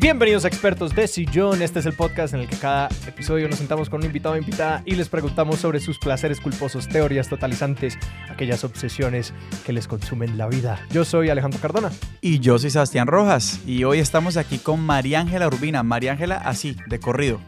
Bienvenidos a Expertos de Sillón. Este es el podcast en el que cada episodio nos sentamos con un invitado o invitada y les preguntamos sobre sus placeres culposos, teorías totalizantes, aquellas obsesiones que les consumen la vida. Yo soy Alejandro Cardona. Y yo soy Sebastián Rojas. Y hoy estamos aquí con María Ángela Urbina. María Ángela, así, de corrido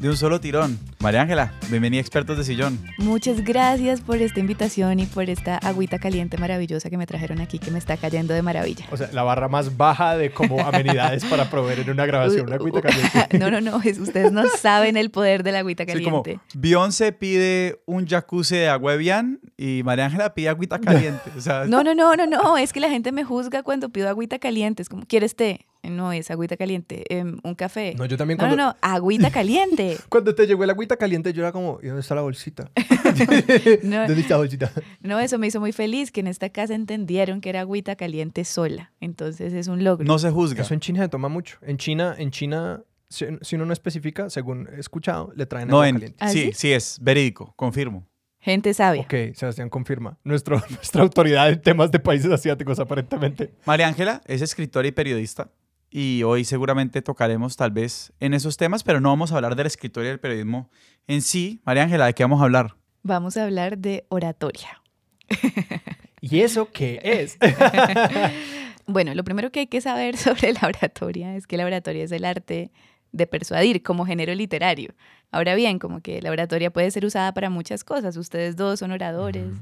de un solo tirón. María Ángela, bienvenida a Expertos de Sillón. Muchas gracias por esta invitación y por esta agüita caliente maravillosa que me trajeron aquí, que me está cayendo de maravilla. O sea, la barra más baja de como amenidades para proveer en una grabación, una agüita caliente. no, no, no, ustedes no saben el poder de la agüita caliente. Sí, como Beyoncé pide un jacuzzi de agua Evian y María Ángela pide agüita caliente. no, no, no, no, no, es que la gente me juzga cuando pido agüita caliente, es como, ¿quieres té? No, es agüita caliente. Em, un café. No, yo también cuando... No, no, no, agüita caliente. cuando te llegó el agüita caliente, yo era como, ¿y dónde está la bolsita? no, ¿Dónde está la bolsita? No, eso me hizo muy feliz, que en esta casa entendieron que era agüita caliente sola. Entonces es un logro. No se juzga. Eso en China se toma mucho. En China, en China si, uno no especifica, según he escuchado, le traen agua caliente. ¿Ah, sí, sí, es verídico, confirmo. Gente sabia. Ok, Sebastián confirma. Nuestro, nuestra autoridad en temas de países asiáticos, aparentemente. María Ángela es escritora y periodista y hoy seguramente tocaremos tal vez en esos temas, pero no vamos a hablar de la escritura y del periodismo en sí. María Ángela, ¿de qué vamos a hablar? Vamos a hablar de oratoria. ¿Y eso qué es? bueno, lo primero que hay que saber sobre la oratoria es que la oratoria es el arte de persuadir como género literario. Ahora bien, como que la oratoria puede ser usada para muchas cosas. Ustedes dos son oradores,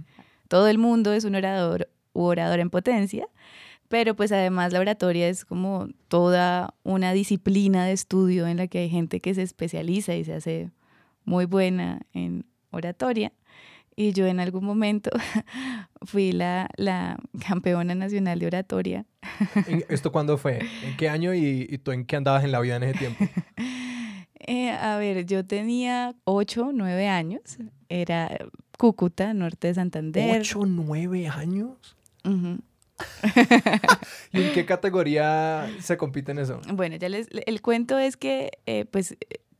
todo el mundo es un orador u orador en potencia. Pero pues además la oratoria es como toda una disciplina de estudio en la que hay gente que se especializa y se hace muy buena en oratoria. Y yo en algún momento fui la, la campeona nacional de oratoria. ¿Esto cuándo fue? ¿En qué año y, tú en qué andabas en la vida en ese tiempo? Eh, a ver, yo tenía 8, 9 años. Era Cúcuta, norte de Santander. ¿8, 9 años? ¿Y en qué categoría se compite en eso? Bueno, ya les, el cuento es que, eh, pues,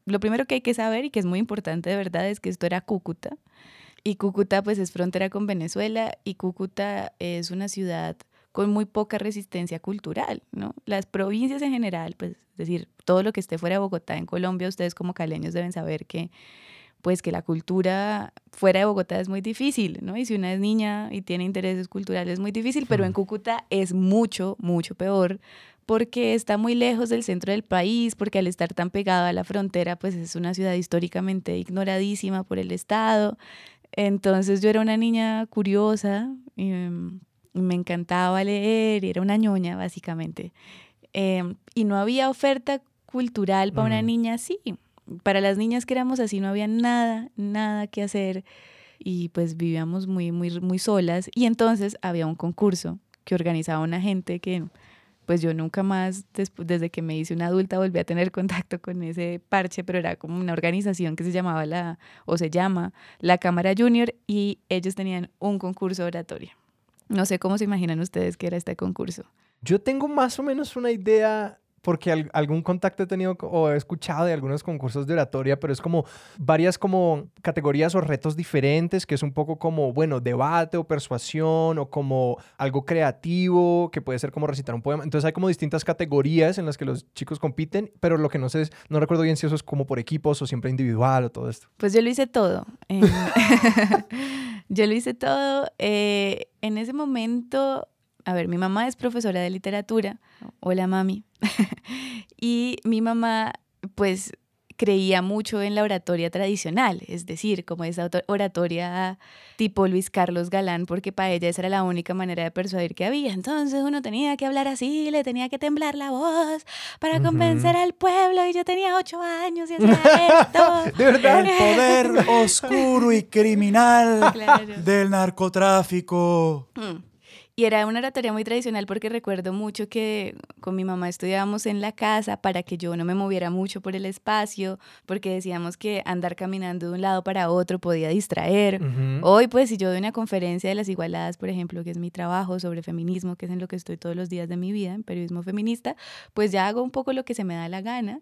lo primero que hay que saber y que es muy importante de verdad es que esto era Cúcuta. Y Cúcuta, pues, es frontera con Venezuela y Cúcuta es una ciudad con muy poca resistencia cultural, ¿no? Las provincias en general, pues, es decir, todo lo que esté fuera de Bogotá en Colombia, ustedes como caleños deben saber que pues que la cultura fuera de Bogotá es muy difícil, ¿no? Y si una es niña y tiene intereses culturales es muy difícil, pero en Cúcuta es mucho, mucho peor porque está muy lejos del centro del país, porque al estar tan pegado a la frontera, pues es una ciudad históricamente ignoradísima por el Estado. Entonces yo era una niña curiosa y, mm, me encantaba leer, y era una ñoña básicamente. Em, y no había oferta cultural para una niña así para las niñas que éramos así no había nada, nada que hacer y pues vivíamos muy, muy, muy solas. Y entonces había un concurso que organizaba una gente que pues yo nunca más, desde que me hice una adulta, volví a tener contacto con ese parche, pero era como una organización que se llamaba la, o se llama, la Cámara Junior, y ellos tenían un concurso oratorio. No sé cómo se imaginan ustedes que era este concurso. Yo tengo más o menos una idea porque algún contacto he tenido o he escuchado de algunos concursos de oratoria, pero es como varias como categorías o retos diferentes, que es un poco como, bueno, debate o persuasión o como algo creativo, que puede ser como recitar un poema. Entonces hay como distintas categorías en las que los chicos compiten, pero lo que no sé es, no recuerdo bien si eso es como por equipos o siempre individual o todo esto. Pues yo lo hice todo. yo lo hice todo. Eh, en ese momento a ver, mi mamá es profesora de literatura. Hola, mami. y mi mamá, pues, creía mucho en la oratoria tradicional, es decir, como esa oratoria tipo Luis Carlos Galán, porque para ella esa era la única manera de persuadir que había. Entonces uno tenía que hablar así, le tenía que temblar la voz para convencer al pueblo y yo tenía ocho años y hacía esto. ¿De verdad? El poder oscuro y criminal del narcotráfico. Mm. Y era una oratoria muy tradicional porque recuerdo mucho que con mi mamá estudiábamos en la casa para que yo no me moviera mucho por el espacio, porque decíamos que andar caminando de un lado para otro podía distraer. Hoy, pues, si yo doy una conferencia de las igualadas, por ejemplo, que es mi trabajo sobre feminismo, que es en lo que estoy todos los días de mi vida, en periodismo feminista, pues ya hago un poco lo que se me da la gana,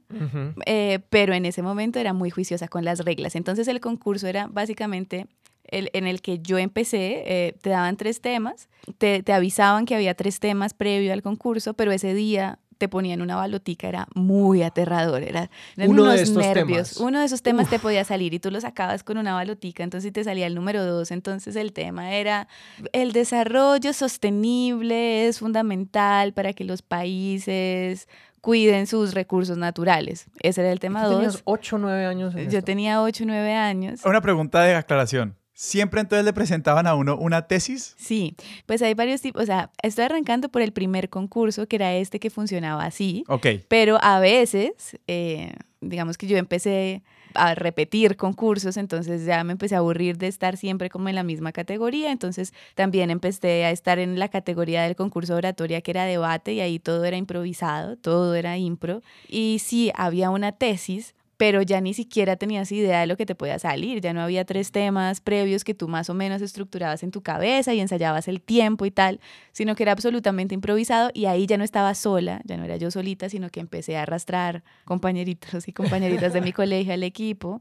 eh, pero en ese momento era muy juiciosa con las reglas. Entonces el concurso era básicamente en el que yo empecé, eh, te daban tres temas, te, te, avisaban que había tres temas previo al concurso, pero ese día te ponían una balotica, era muy aterrador, era eran Uno de unos estos nervios. temas. Uno de esos temas te podía salir y tú lo sacabas con una balotica, entonces te salía el número dos, entonces el tema era el desarrollo sostenible es fundamental para que los países cuiden sus recursos naturales. Ese era el tema ¿Tú tenías dos. 8 o 9 años? en Yo esto? tenía 8 o 9 años. Una pregunta de aclaración. ¿Siempre entonces le presentaban a uno una tesis? Sí, pues hay varios tipos, o sea, estoy arrancando por el primer concurso, que era este que funcionaba así, Ok. pero a veces, eh, digamos que yo empecé a repetir concursos, entonces ya me empecé a aburrir de estar siempre como en la misma categoría, entonces también empecé a estar en la categoría del concurso de oratoria que era debate y ahí todo era improvisado, todo era impro, y sí, había una tesis, pero ya ni siquiera tenías idea de lo que te podía salir, ya no había tres temas previos que tú más o menos estructurabas en tu cabeza y ensayabas el tiempo y tal, sino que era absolutamente improvisado y ahí ya no estaba sola, ya no era yo solita, sino que empecé a arrastrar compañeritos y compañeritas de mi colegio al equipo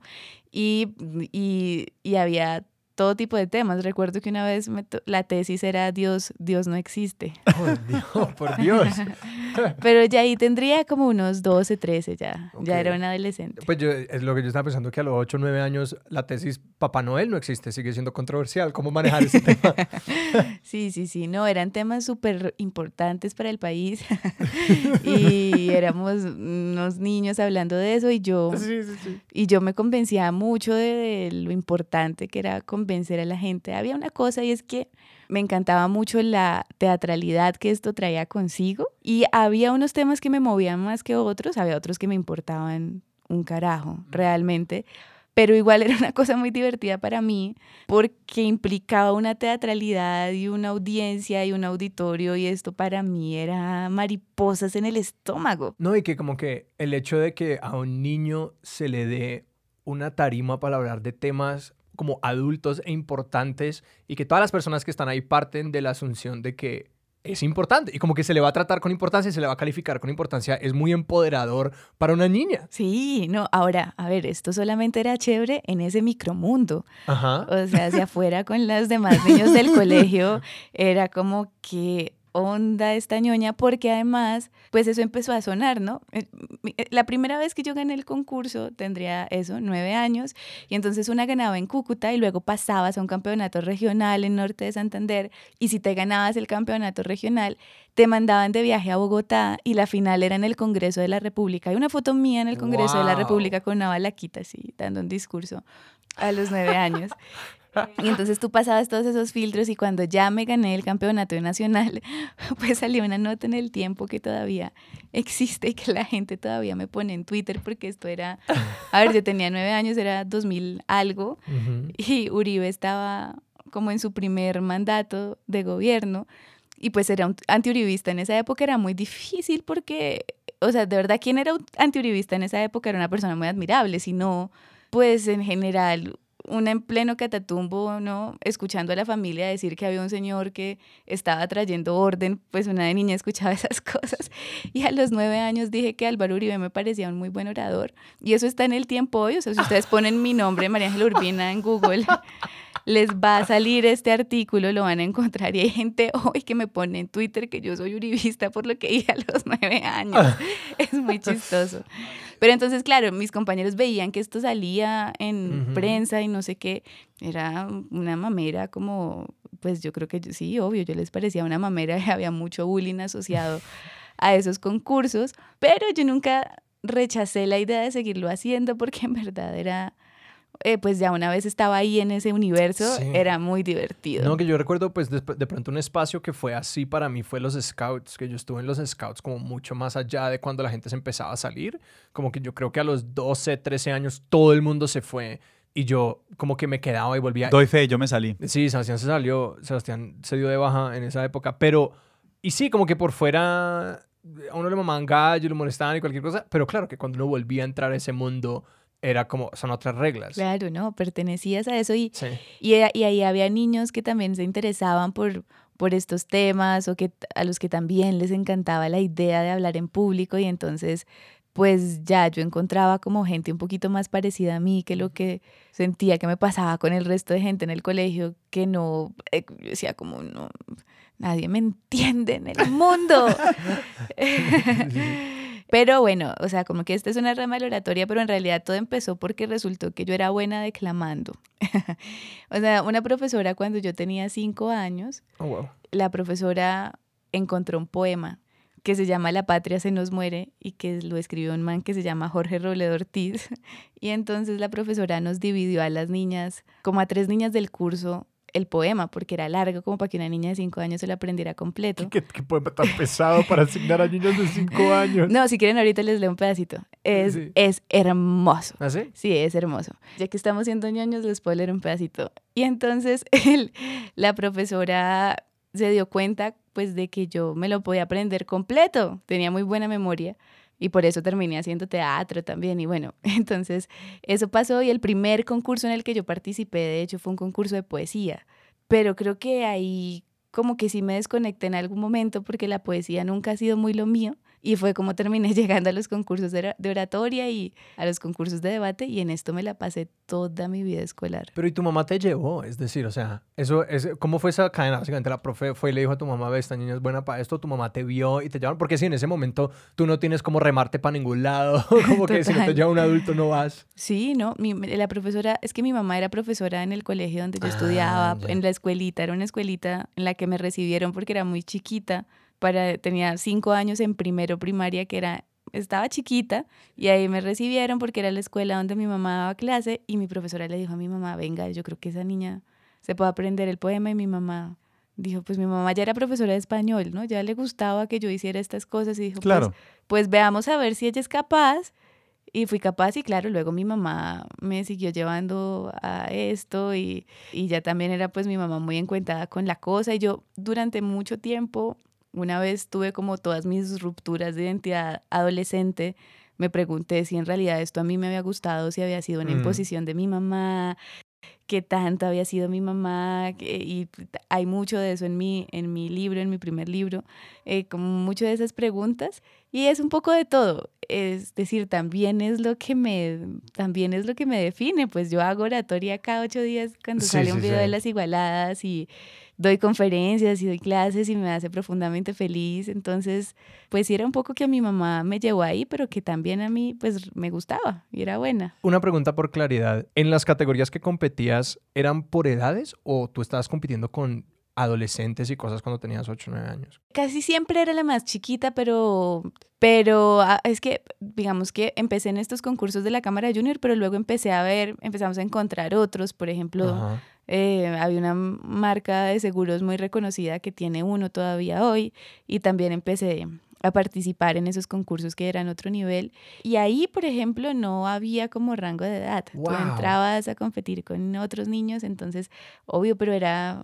y, y, y había todo tipo de temas. Recuerdo que una vez me la tesis era Dios, Dios no existe. Por Dios, por Dios. Pero ya ahí tendría como unos 12, 13 ya. Ya era una adolescente. Pues yo, es lo que yo estaba pensando que a los 8 o 9 años la tesis Papá Noel no existe, sigue siendo controversial. ¿Cómo manejar ese tema? Sí, sí, sí, no, eran temas súper importantes para el país y éramos unos niños hablando de eso y yo, sí, sí, sí. y yo me convencía mucho de, de lo importante que era convencer a la gente. Había una cosa y es que me encantaba mucho la teatralidad que esto traía consigo y había unos temas que me movían más que otros, había otros que me importaban un carajo, realmente. Pero igual era una cosa muy divertida para mí porque implicaba una teatralidad y una audiencia y un auditorio y esto para mí era mariposas en el estómago. No, y que como que el hecho de que a un niño se le dé una tarima para hablar de temas como adultos e importantes y que todas las personas que están ahí parten de la asunción de que es importante y como que se le va a tratar con importancia y se le va a calificar con importancia, es muy empoderador para una niña. Sí, no, ahora, a ver, esto solamente era chévere en ese micromundo. Ajá. O sea, hacia afuera con los demás niños del colegio, era como que onda esta ñoña, porque además, pues eso empezó a sonar, ¿no? Eh, eh, La primera vez que yo gané el concurso tendría eso, nueve años, y entonces una ganaba en Cúcuta y luego pasabas a un campeonato regional en Norte de Santander, y si te ganabas el campeonato regional, te mandaban de viaje a Bogotá y la final era en el Congreso de la República. Hay una foto mía en el Congreso de la. República con una balaquita así, dando un discurso a los nueve años. Y entonces tú pasabas todos esos filtros y cuando ya me gané el campeonato nacional, pues salió una nota en el tiempo que todavía existe y que la gente todavía me pone en Twitter porque esto era, a ver, yo tenía nueve años, era 2000 algo y Uribe estaba como en su primer mandato de gobierno y pues era un antiuribista en esa época era muy difícil porque, o sea, de verdad, quien era antiuribista en esa época era una persona muy admirable, si no, pues en general, una en pleno catatumbo, ¿no? Escuchando a la familia decir que había un señor que estaba trayendo orden, pues una de niña escuchaba esas cosas. Y a los nueve años dije que Álvaro Uribe me parecía un muy buen orador. Y eso está en el tiempo hoy, o sea, si ustedes ponen mi nombre, María Ángela Urbina, en Google, les va a salir este artículo, lo van a encontrar. Y hay gente hoy que me pone en Twitter que yo soy uribista por lo que dije a los nueve años. Es muy chistoso. Pero entonces, claro, mis compañeros veían que esto salía en prensa y no sé qué. Era una mamera como, pues yo creo que yo- sí, obvio, yo les parecía una mamera y había mucho bullying asociado a esos concursos. Pero yo nunca rechacé la idea de seguirlo haciendo porque en verdad era, eh, pues ya una vez estaba ahí en ese universo, Sí. era muy divertido. No, que yo recuerdo, pues, de, de pronto un espacio que fue así para mí fue los scouts, que yo estuve en los scouts como mucho más allá de cuando la gente se empezaba a salir. Como que yo creo que a los 12, 13 años todo el mundo se fue y yo como que me quedaba y volvía. Doy fe, yo me salí. Sí, Sebastián se salió, Sebastián se dio de baja en esa época, pero, y sí, como que por fuera a uno le mamaban gallo, lo molestaban y cualquier cosa, pero claro que cuando uno volvía a entrar a ese mundo era como, son otras reglas. Claro, no, pertenecías a eso y, Sí. y, ahí había niños que también se interesaban por, por estos temas o que a los que también les encantaba la idea de hablar en público y entonces pues ya yo encontraba como gente un poquito más parecida a mí que lo que sentía que me pasaba con el resto de gente en el colegio que no, eh, yo decía como no, nadie me entiende en el mundo. Pero bueno, o sea, como que esta es una rama de la oratoria, pero en realidad todo empezó porque resultó que yo era buena declamando. o sea, una profesora cuando yo tenía cinco años, Oh, wow. la profesora encontró un poema que se llama La patria se nos muere y que lo escribió un man que se llama Jorge Robledo Ortiz. Y entonces la profesora nos dividió a las niñas, como a tres niñas del curso, el poema, porque era largo, como para que una niña de cinco años se lo aprendiera completo. ¿Qué, qué poema tan pesado para asignar a niños de 5 años? No, si quieren ahorita les leo un pedacito. Es, Sí. es hermoso. ¿Ah, sí? Sí, es hermoso. Ya que estamos siendo ñoños, les puedo leer un pedacito. Y entonces el- la profesora se dio cuenta pues de que yo me lo podía aprender completo. Tenía muy buena memoria y por eso terminé haciendo teatro también. Y bueno, entonces eso pasó y el primer concurso en el que yo participé, de hecho, fue un concurso de poesía. Pero creo que ahí como que sí me desconecté en algún momento porque la poesía nunca ha sido muy lo mío. Y fue como terminé llegando a los concursos de ora- de oratoria y a los concursos de debate y en esto me la pasé toda mi vida escolar. Pero ¿y tu mamá te llevó? Es decir, o sea, eso es, ¿cómo fue esa cadena? Básicamente la profe fue y le dijo a tu mamá, ve, esta niña es buena para esto, tu mamá te vio y te llevaron, porque si en ese momento tú no tienes como remarte para ningún lado, como que si no te lleva un adulto no vas. Sí, no, mi, la profesora, es que mi mamá era profesora en el colegio donde yo Ah, estudiaba, ya. en la escuelita, era una escuelita en la que me recibieron porque era muy chiquita, para, tenía cinco años en primero primaria, que era, estaba chiquita, y ahí me recibieron porque era la escuela donde mi mamá daba clase, y mi profesora le dijo a mi mamá, venga, yo creo que esa niña se puede aprender el poema, y mi mamá dijo, pues mi mamá ya era profesora de español, ¿no? Ya le gustaba que yo hiciera estas cosas, y dijo, pues, Claro. pues veamos a ver si ella es capaz. Y fui capaz y claro, luego mi mamá me siguió llevando a esto y, y ya también era pues mi mamá muy encuentada con la cosa y yo durante mucho tiempo, una vez tuve como todas mis rupturas de identidad adolescente, me pregunté si en realidad esto a mí me había gustado, si había sido una Mm. imposición de mi mamá, qué tanto había sido mi mamá, y hay mucho de eso en mi, en mi libro, en mi primer libro, eh, como mucho de esas preguntas, y es un poco de todo, es decir, también es lo que me, también es lo que me define, pues yo hago oratoria cada ocho días cuando Sí, sale un sí, video de las igualadas y doy conferencias y doy clases y me hace profundamente feliz, entonces, pues era un poco que a mi mamá me llevó ahí, pero que también a mí, pues me gustaba y era buena. Una pregunta por claridad. ¿En las categorías que competías eran por edades o tú estabas compitiendo con adolescentes y cosas cuando tenías 8 o 9 años? casi siempre era la más chiquita, pero, pero ah, es que, digamos que empecé en estos concursos de la Cámara Junior, pero luego empecé a ver, empezamos a encontrar otros, por ejemplo, Ajá. Eh, había una marca de seguros muy reconocida que tiene uno todavía hoy y también empecé a participar en esos concursos que eran otro nivel. Y ahí por ejemplo no había como rango de edad. Tú entrabas a competir con otros niños entonces obvio pero era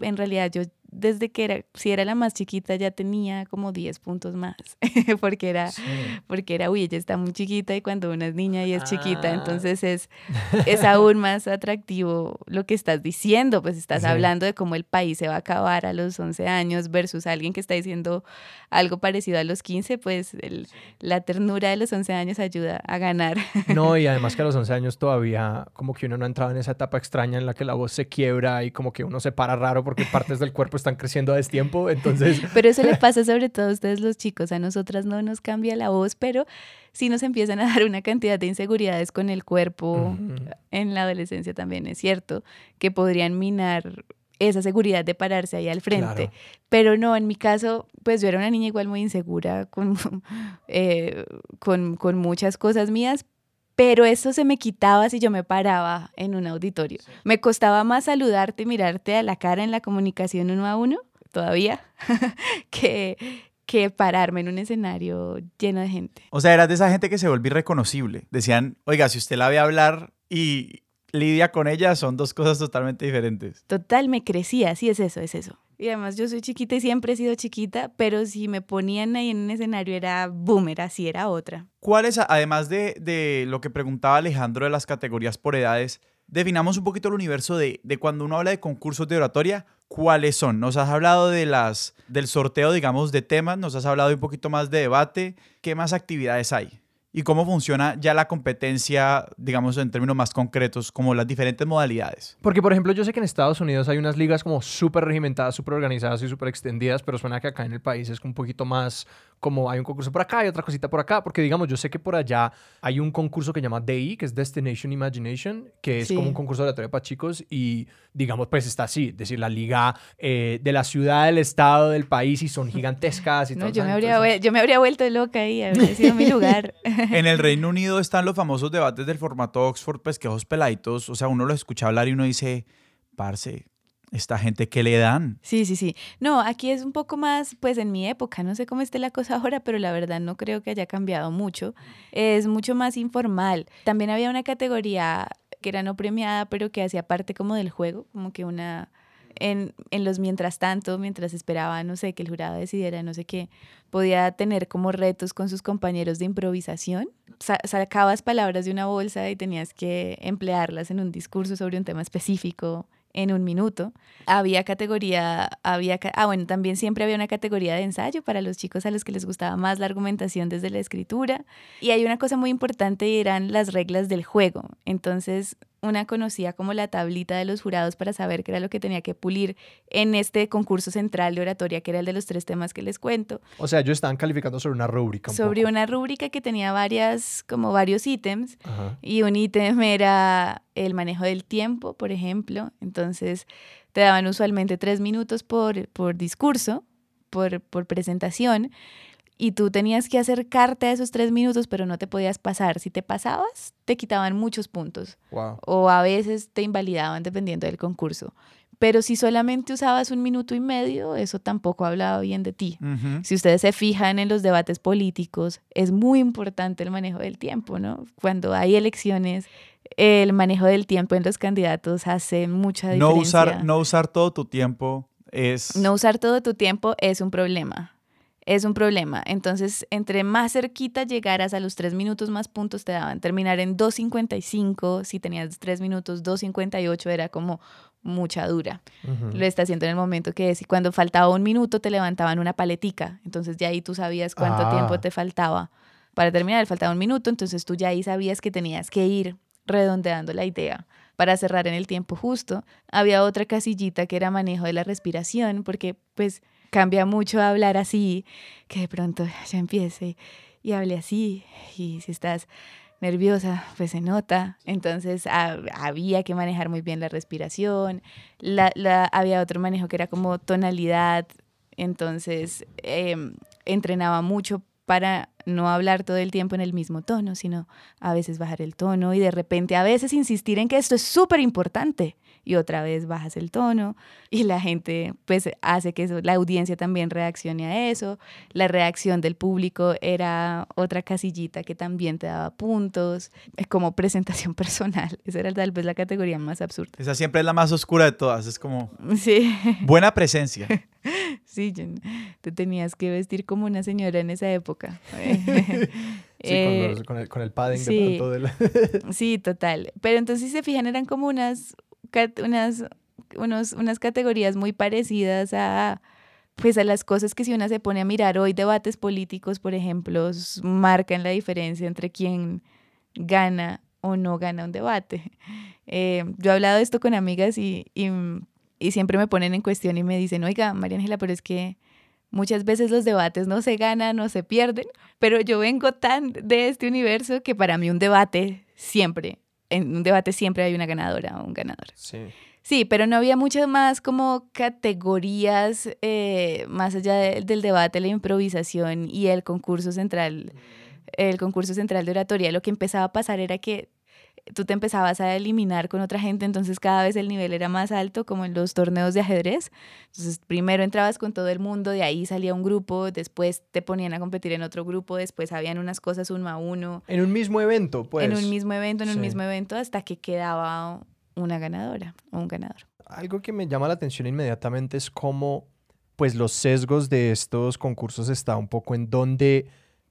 en realidad yo desde que era si era la más chiquita ya tenía como 10 puntos más porque era Sí. porque era, uy, ella está muy chiquita y cuando una es niña y es chiquita, Ah. entonces es, es aún más atractivo lo que estás diciendo, pues estás Sí. hablando de cómo el país se va a acabar a los 11 años versus alguien que está diciendo algo parecido a los 15, pues el- la ternura de los 11 años ayuda a ganar. No, y además que a los 11 años todavía como que uno no ha entrado en esa etapa extraña en la que la voz se quiebra y como que uno se para raro porque partes del cuerpo están creciendo a destiempo. Entonces, Pero eso le pasa sobre todo a ustedes los chicos, a nosotras no nos cambia la voz, pero sí nos empiezan a dar una cantidad de inseguridades con el cuerpo. en la adolescencia también es cierto, que podrían minar esa seguridad de pararse ahí al frente. Claro. Pero no, en mi caso, pues yo era una niña igual muy insegura, con, eh, con, con muchas cosas mías, pero eso se me quitaba si yo me paraba en un auditorio. Me costaba más saludarte y mirarte a la cara en la comunicación uno a uno, todavía, que, que pararme en un escenario lleno de gente. O sea, eras de esa gente que se volvió irreconocible. Decían, oiga, si usted la ve hablar y lidia con ella, son dos cosas totalmente diferentes. Total, me crecía, sí es eso, es eso. Y además yo soy chiquita y siempre he sido chiquita, pero si me ponían ahí en un escenario era boom, era así, era otra. ¿Cuáles, además de, de lo que preguntaba Alejandro de las categorías por edades, definamos un poquito el universo de, de cuando uno habla de concursos de oratoria, ¿cuáles son? Nos has hablado de las, del sorteo, digamos, de temas, nos has hablado un poquito más de debate, ¿qué más actividades hay? Y cómo funciona ya la competencia, digamos, en términos más concretos, como las diferentes modalidades. Porque, por ejemplo, yo sé que en Estados Unidos hay unas ligas como súper regimentadas, súper organizadas y súper extendidas, pero suena que acá en el país es un poquito más como hay un concurso por acá y otra cosita por acá, porque digamos, yo sé que por allá hay un concurso que llama DI, que es Destination Imagination, que es Sí. como un concurso de oratoria para chicos y digamos, pues está así, es decir, la liga eh, de la ciudad, del estado, del país y son gigantescas y No, todo. yo me, habría, Entonces, yo me habría vuelto loca ahí, habría sido mi lugar. En el Reino Unido están los famosos debates del formato Oxford, pues que esos peladitos, o sea, uno los escucha hablar y uno dice, parce, esta gente que le dan. Sí, sí, sí. No, aquí es un poco más, pues en mi época, no sé cómo esté la cosa ahora, pero la verdad no creo que haya cambiado mucho. Es mucho más informal. También había una categoría que era no premiada, pero que hacía parte como del juego, como que una... En, en los mientras tanto, mientras esperaba, no sé, que el jurado decidiera, no sé qué, podía tener como retos con sus compañeros de improvisación. Sa- sacabas palabras de una bolsa y tenías que emplearlas en un discurso sobre un tema específico en un minuto. Había categoría, había, ah, bueno, también siempre había una categoría de ensayo para los chicos a los que les gustaba más la argumentación desde la escritura. Y hay una cosa muy importante y eran las reglas del juego. Entonces, una conocía como la tablita de los jurados para saber qué era lo que tenía que pulir en este concurso central de oratoria, que era el de los tres temas que les cuento O sea, ellos estaban calificando sobre una rúbrica. un sobre poco. una rúbrica que tenía varias, como varios ítems. Ajá. Y un ítem era el manejo del tiempo, por ejemplo. Entonces, te daban usualmente tres minutos por, por discurso, por, por presentación. Y tú tenías que acercarte a esos tres minutos, pero no te podías pasar. Si te pasabas, te quitaban muchos puntos. Wow. O a veces te invalidaban dependiendo del concurso. Pero si solamente usabas un minuto y medio, eso tampoco hablaba bien de ti. Si ustedes se fijan en los debates políticos, es muy importante el manejo del tiempo, ¿no? Cuando hay elecciones, el manejo del tiempo en los candidatos hace mucha diferencia. No usar, no usar todo tu tiempo es... No usar todo tu tiempo es un problema. Es un problema. Entonces, entre más cerquita llegaras a los tres minutos, más puntos te daban. Terminar en 2.55, si tenías tres minutos, 2.58 era como mucha dura. Lo está haciendo en el momento que es. Y cuando faltaba un minuto, te levantaban una paletica. Entonces ya ahí tú sabías cuánto Ah. tiempo te faltaba para terminar. Faltaba un minuto, entonces tú ya ahí sabías que tenías que ir redondeando la idea para cerrar en el tiempo justo. Había otra casillita que era manejo de la respiración, porque pues cambia mucho hablar así, que de pronto ya empiece y hable así. Y si estás nerviosa, pues se nota. Entonces ha- había que manejar muy bien la respiración. La- había otro manejo que era como tonalidad. Entonces em, entrenaba mucho para no hablar todo el tiempo en el mismo tono, sino a veces bajar el tono y de repente a veces insistir en que esto es súper importante y otra vez bajas el tono y la gente pues hace que eso- la audiencia también reaccione a eso. La reacción del público era otra casillita que también te daba puntos, es como presentación personal. Esa era tal vez la categoría más absurda. Esa siempre es la más oscura de todas. Es como Sí, buena presencia. sí, yo- te tenías que vestir como una señora en esa época. Sí, Eh, con, los- con el, con el padding sí. de pronto del... Sí, total. Pero entonces, si se fijan, eran como unas, unas, unos, unas categorías muy parecidas a, pues, a las cosas que si una se pone a mirar hoy, debates políticos, por ejemplo, marcan la diferencia entre quién gana o no gana un debate. Eh, yo he hablado de esto con amigas y, y, y siempre me ponen en cuestión y me dicen, oiga, María Ángela, pero es que muchas veces los debates no se ganan o se pierden, pero yo vengo tan de este universo que para mí un debate siempre, en un debate siempre hay una ganadora o un ganador. Sí. Sí, pero no había muchas más como categorías eh, más allá de- del debate, la improvisación y el concurso central, el concurso central de oratoria. Lo que empezaba a pasar era que tú te empezabas a eliminar con otra gente, entonces cada vez el nivel era más alto, como en los torneos de ajedrez. Entonces primero entrabas con todo el mundo, de ahí salía un grupo, después te ponían a competir en otro grupo, después habían unas cosas uno a uno, En un mismo evento, pues. en un mismo evento, en un mismo evento, hasta que quedaba una ganadora o un ganador. Algo que me llama la atención inmediatamente es cómo, pues, los sesgos de estos concursos está un poco en donde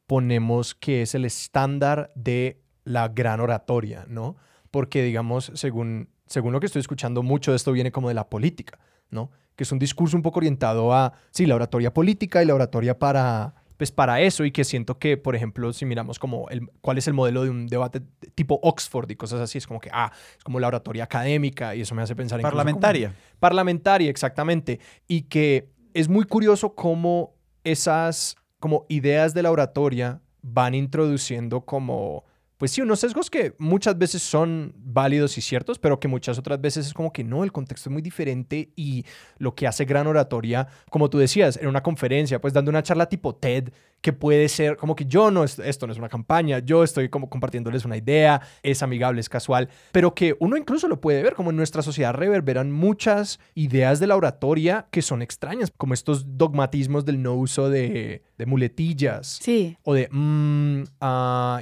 ponemos que es el estándar de la gran oratoria, ¿no? Porque, digamos, según, según lo que estoy escuchando, mucho de esto viene como de la política, ¿no? Que es un discurso un poco orientado a, sí, la oratoria política y la oratoria para, pues para eso y que siento que, por ejemplo, si miramos como el, cuál es el modelo de un debate tipo Oxford y cosas así, es como que, ah, es como la oratoria académica y eso me hace pensar en... Parlamentaria. Parlamentaria, exactamente. Y que es muy curioso cómo esas como ideas de la oratoria van introduciendo como pues sí, unos sesgos que muchas veces son válidos y ciertos, pero que muchas otras veces es como que no, el contexto es muy diferente y lo que hace gran oratoria, como tú decías, en una conferencia, pues dando una charla tipo TED, que puede ser como que yo no, esto no es una campaña, yo estoy como compartiéndoles una idea, es amigable, es casual, pero que uno incluso lo puede ver, como en nuestra sociedad reverberan muchas ideas de la oratoria que son extrañas, como estos dogmatismos del no uso de, muletillas. Sí. O de, mmm,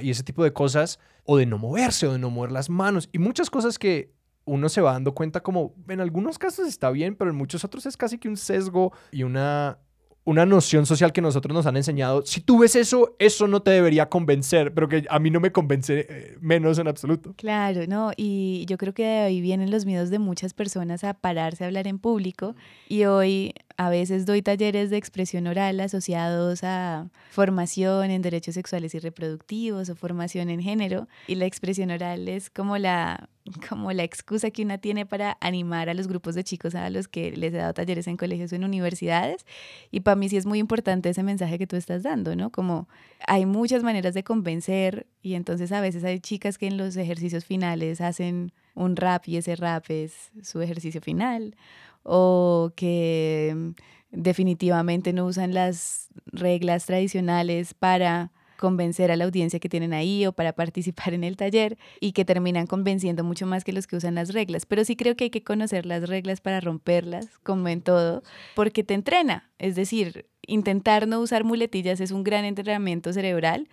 y ese tipo de cosas, o de no moverse, o de no mover las manos, y muchas cosas que uno se va dando cuenta como en algunos casos está bien, pero en muchos otros es casi que un sesgo y una una noción social que nosotros nos han enseñado. Si tú ves eso, eso no te debería convencer, pero que a mí no me convence eh, menos en absoluto. Claro, no, y yo creo que de ahí vienen los miedos de muchas personas a pararse a hablar en público. Y hoy a veces doy talleres de expresión oral asociados a formación en derechos sexuales y reproductivos o formación en género. Y la expresión oral es como la, como la excusa que una tiene para animar a los grupos de chicos a los que les he dado talleres en colegios o en universidades. Y para mí sí es muy importante ese mensaje que tú estás dando, ¿no? Como hay muchas maneras de convencer y entonces a veces hay chicas que en los ejercicios finales hacen un rap y ese rap es su ejercicio final o que mm, definitivamente no usan las reglas tradicionales para convencer a la audiencia que tienen ahí o para participar en el taller y que terminan convenciendo mucho más que los que usan las reglas. Pero sí creo que hay que conocer las reglas para romperlas, como en todo, porque te entrena. Es decir, intentar no usar muletillas es un gran entrenamiento cerebral.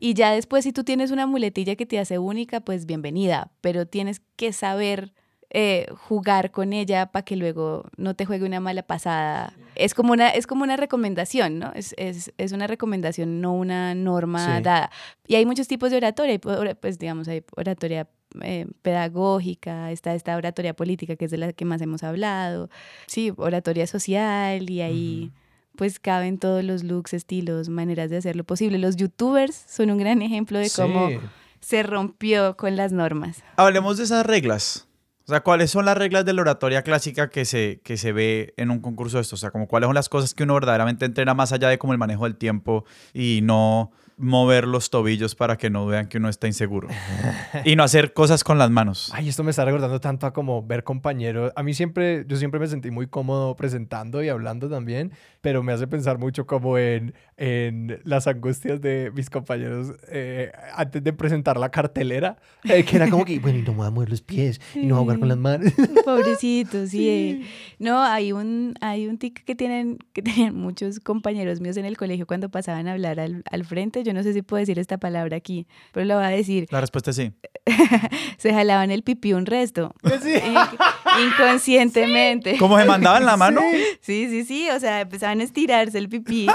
Y ya después, si tú tienes una muletilla que te hace única, pues bienvenida, pero tienes que saber eh, jugar con ella para que luego no te juegue una mala pasada. Es como una, es como una recomendación, ¿no? Es, es, es una recomendación, no una norma dada. Y hay muchos tipos de oratoria, pues digamos, hay oratoria eh, pedagógica, está esta oratoria política, que es de la que más hemos hablado, sí, oratoria social, y ahí... pues caben todos los looks, estilos, maneras de hacerlo posible. Los youtubers son un gran ejemplo de cómo se rompió con las normas. Hablemos de esas reglas. O sea, ¿cuáles son las reglas de la oratoria clásica que se, que se ve en un concurso de esto? O sea, como cuáles son las cosas que uno verdaderamente entrena más allá de como el manejo del tiempo y no mover los tobillos para que no vean que uno está inseguro. y no hacer cosas con las manos. Ay, esto me está recordando tanto a como ver compañeros. A mí siempre, yo siempre me sentí muy cómodo presentando y hablando también, pero me hace pensar mucho como en, en las angustias de mis compañeros eh, antes de presentar la cartelera, eh, que era como que, bueno, y no voy a mover los pies y no voy a jugar con las manos. Pobrecito, sí. Eh. No, hay un, hay un tic que tienen, que tenían muchos compañeros míos en el colegio cuando pasaban a hablar al, al frente yo no sé si puedo decir esta palabra aquí, pero lo voy a decir. La respuesta es sí. se jalaban el pipí un resto. inconscientemente. ¿Cómo se mandaban la mano? Sí, sí, sí. O sea, empezaban a estirarse el pipí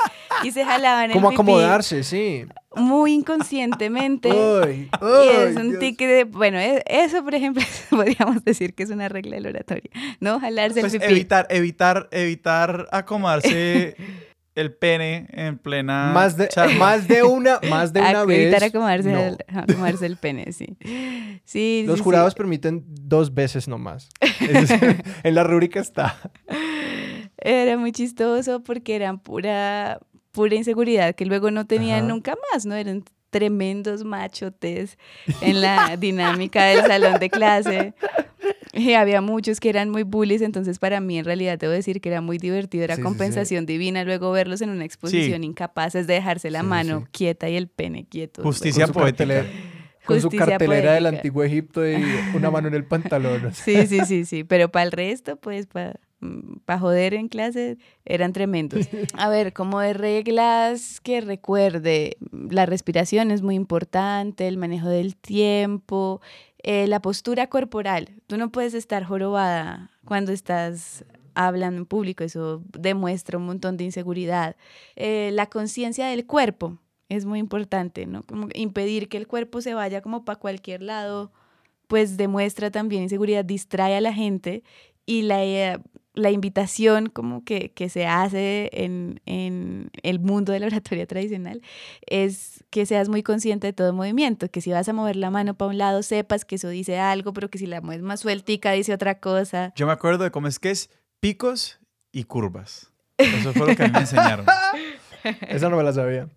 y se jalaban el pipí. Como acomodarse, sí. Muy inconscientemente. y es un tique de. Bueno, e, eso, por ejemplo, podríamos decir que es una regla del oratorio. ¿No? Jalarse el pues pipí. Evitar, evitar, evitar acomodarse el pene en plena más de más de una más de una vez a comerse, el, comerse el pene sí. Sí los jurados permiten dos veces nomás. En la rúbrica está. Era muy chistoso porque eran pura pura inseguridad que luego no tenían nunca más no eran tremendos machotes en la dinámica del salón de clase y había muchos que eran muy bullies, entonces para mí en realidad debo decir que era muy divertido, era compensación divina luego verlos en una exposición incapaces de dejarse la mano quieta y el pene quieto. Justicia poética. Con su cartelera del antiguo Egipto y una mano en el pantalón. Sí, sí, sí, sí, pero para el resto, pues para para joder en clase eran tremendos. A ver, como de reglas que recuerde, la respiración es muy importante, el manejo del tiempo, eh, la postura corporal. Tú no puedes estar jorobada cuando estás hablando en público, eso demuestra un montón de inseguridad. Eh, la conciencia del cuerpo es muy importante, ¿no? Como impedir que el cuerpo se vaya como para cualquier lado, pues demuestra también inseguridad, distrae a la gente y la, eh, la invitación como que, que se hace en, en, el mundo de la oratoria tradicional es que seas muy consciente de todo movimiento, que si vas a mover la mano para un lado sepas que eso dice algo, pero que si la mueves más sueltica dice otra cosa. Yo me acuerdo de cómo es que es picos y curvas. Eso fue lo que a mí me enseñaron. Esa no me la sabía.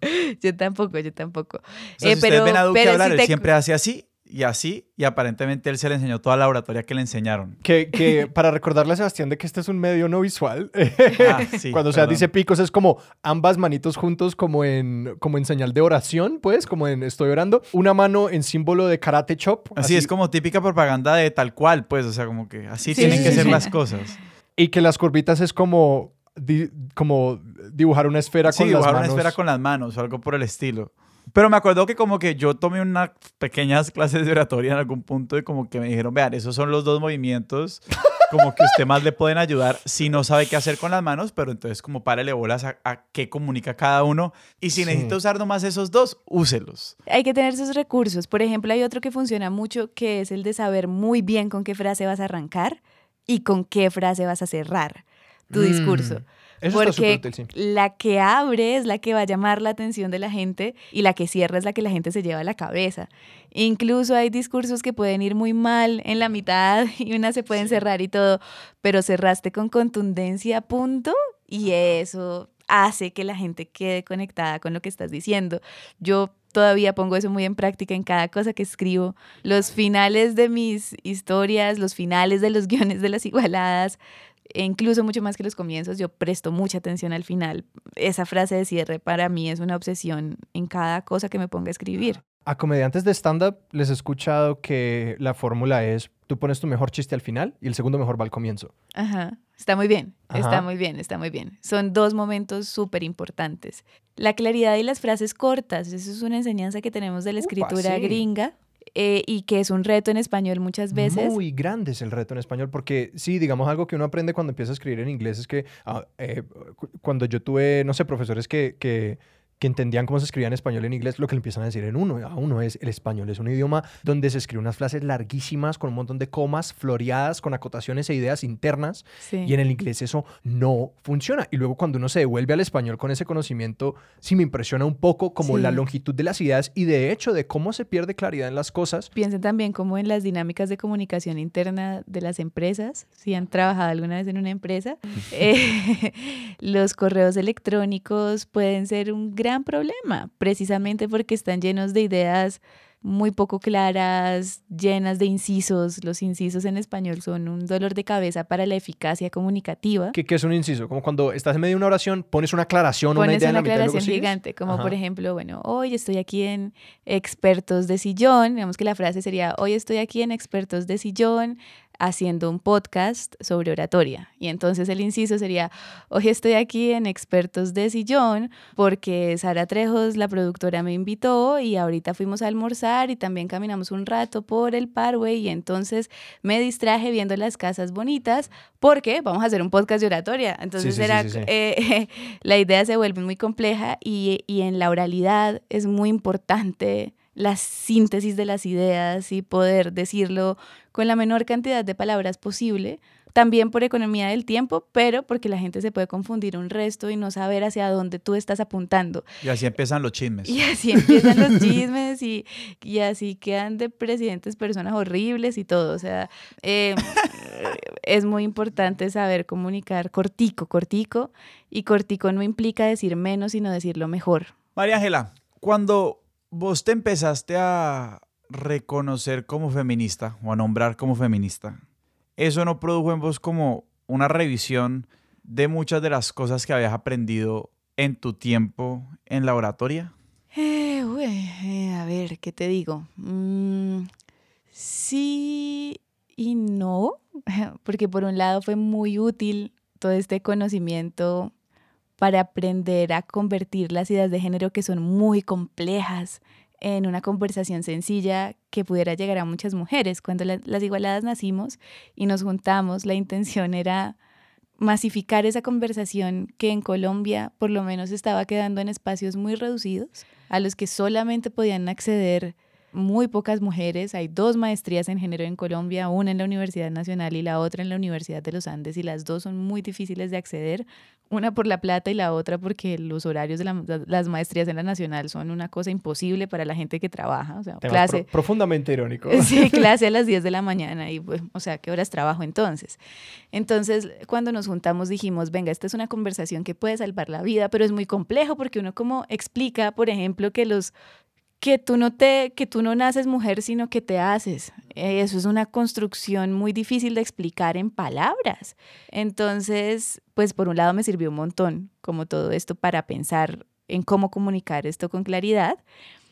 Yo tampoco, yo tampoco. O sea, si ustedes ven a Duque hablar, él siempre hace así y así, y aparentemente él se le enseñó toda la oratoria que le enseñaron. Que, que para recordarle a Sebastián de que este es un medio no visual, ah, cuando se dice picos es como ambas manitos juntos como en, como en señal de oración, pues, como en estoy orando, una mano en símbolo de karate chop. Así, es como típica propaganda de tal cual, pues, o sea, como que así tienen que ser las cosas. Y que las curvitas es como, como dibujar una esfera con las manos. dibujar una esfera con las manos o algo por el estilo. Pero me acuerdo que como que yo tomé unas pequeñas clases de oratoria en algún punto y como que me dijeron, vean, esos son los dos movimientos como que usted más le pueden ayudar si no sabe qué hacer con las manos, pero entonces como párele bolas a, qué comunica cada uno y si necesita usar nomás esos dos, úselos. Hay que tener sus recursos. Por ejemplo, hay otro que funciona mucho que es el de saber muy bien con qué frase vas a arrancar y con qué frase vas a cerrar tu discurso. Mm. Eso porque la que abre es la que va a llamar la atención de la gente y la que cierra es la que la gente se lleva a la cabeza. Incluso hay discursos que pueden ir muy mal en la mitad y una se pueden cerrar y todo, pero cerraste con contundencia, punto, y eso hace que la gente quede conectada con lo que estás diciendo. Yo todavía pongo eso muy en práctica en cada cosa que escribo. Los finales de mis historias, los finales de los guiones de las igualadas incluso mucho más que los comienzos, yo presto mucha atención al final. Esa frase de cierre para mí es una obsesión en cada cosa que me ponga a escribir. A comediantes de stand-up les he escuchado que la fórmula es, tú pones tu mejor chiste al final y el segundo mejor va al comienzo. Ajá, está muy bien, está muy bien, está muy bien. Son dos momentos súper importantes. La claridad y las frases cortas, eso es una enseñanza que tenemos de la escritura gringa eh, y que es un reto en español muchas veces. Muy grande es el reto en español, porque sí, digamos algo que uno aprende cuando empieza a escribir en inglés es que ah, eh, cuando yo tuve, no sé, profesores que, que que entendían cómo se escribía en español y en inglés, lo que le empiezan a decir en uno. A uno es el español, es un idioma donde se escriben unas frases larguísimas con un montón de comas, floreadas, con acotaciones e ideas internas. Y en el inglés eso no funciona. Y luego cuando uno se devuelve al español con ese conocimiento, sí me impresiona un poco como la longitud de las ideas y de hecho de cómo se pierde claridad en las cosas. Piensen también como en las dinámicas de comunicación interna de las empresas. Si han trabajado alguna vez en una empresa, eh, los correos electrónicos pueden ser un gran gran problema, precisamente porque están llenos de ideas muy poco claras, llenas de incisos. Los incisos en español son un dolor de cabeza para la eficacia comunicativa. ¿Qué, es un inciso? Como cuando estás en medio de una oración, pones una aclaración, una idea una en la aclaración gigante, como por ejemplo, bueno, hoy estoy aquí en expertos de sillón. Digamos que la frase sería, hoy estoy aquí en expertos de sillón haciendo un podcast sobre oratoria. Y entonces el inciso sería, hoy estoy aquí en Expertos de Sillón porque Sara Trejos, la productora, me invitó y ahorita fuimos a almorzar y también caminamos un rato por el Parway y entonces me distraje viendo las casas bonitas porque vamos a hacer un podcast de oratoria. Entonces era, eh, la idea se vuelve muy compleja y, y en la oralidad es muy importante la síntesis de las ideas y poder decirlo con la menor cantidad de palabras posible, también por economía del tiempo, pero porque la gente se puede confundir un resto y no saber hacia dónde tú estás apuntando. Y así empiezan los chismes. Y así empiezan los chismes y, y así quedan de presidentes personas horribles y todo. O sea, eh, es muy importante saber comunicar cortico, cortico, y cortico no implica decir menos, sino decirlo mejor. María Ángela, cuando vos te empezaste a reconocer como feminista o a nombrar como feminista, ¿eso no produjo en vos como una revisión de muchas de las cosas que habías aprendido en tu tiempo en la oratoria? Eh, eh, a ver, ¿qué te digo? Mm, sí y no, porque por un lado fue muy útil todo este conocimiento para aprender a convertir las ideas de género que son muy complejas en una conversación sencilla que pudiera llegar a muchas mujeres. Cuando las igualadas nacimos y nos juntamos, la intención era masificar esa conversación que en Colombia por lo menos estaba quedando en espacios muy reducidos, a los que solamente podían acceder muy pocas mujeres. Hay dos maestrías en género en Colombia, una en la Universidad Nacional y la otra en la Universidad de los Andes, y las dos son muy difíciles de acceder. Una por la plata y la otra porque los horarios de las maestrías en la Nacional son una cosa imposible para la gente que trabaja. O sea, clase. profundamente irónico. Sí, clase a las 10 de la mañana y, pues, o sea, ¿qué horas trabajo entonces? Entonces, cuando nos juntamos dijimos, venga, esta es una conversación que puede salvar la vida, pero es muy complejo porque uno como explica, por ejemplo, que los que tú no te que tú no naces mujer sino que te haces. Eso es una construcción muy difícil de explicar en palabras. Entonces pues por un lado me sirvió un montón como todo esto para pensar en cómo comunicar esto con claridad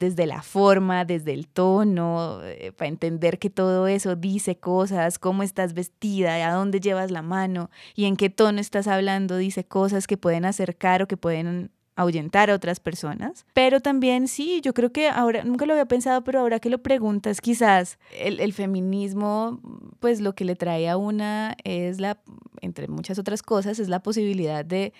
desde la forma, desde el tono, eh, para entender que todo eso dice cosas, cómo estás vestida, a dónde llevas la mano y en qué tono estás hablando, dice cosas que pueden acercar o que pueden ahuyentar a otras personas. Pero también sí, yo creo que ahora, nunca lo había pensado, pero ahora que lo preguntas, quizás el, feminismo, pues lo que le trae a una es la, entre muchas otras cosas, es la posibilidad de,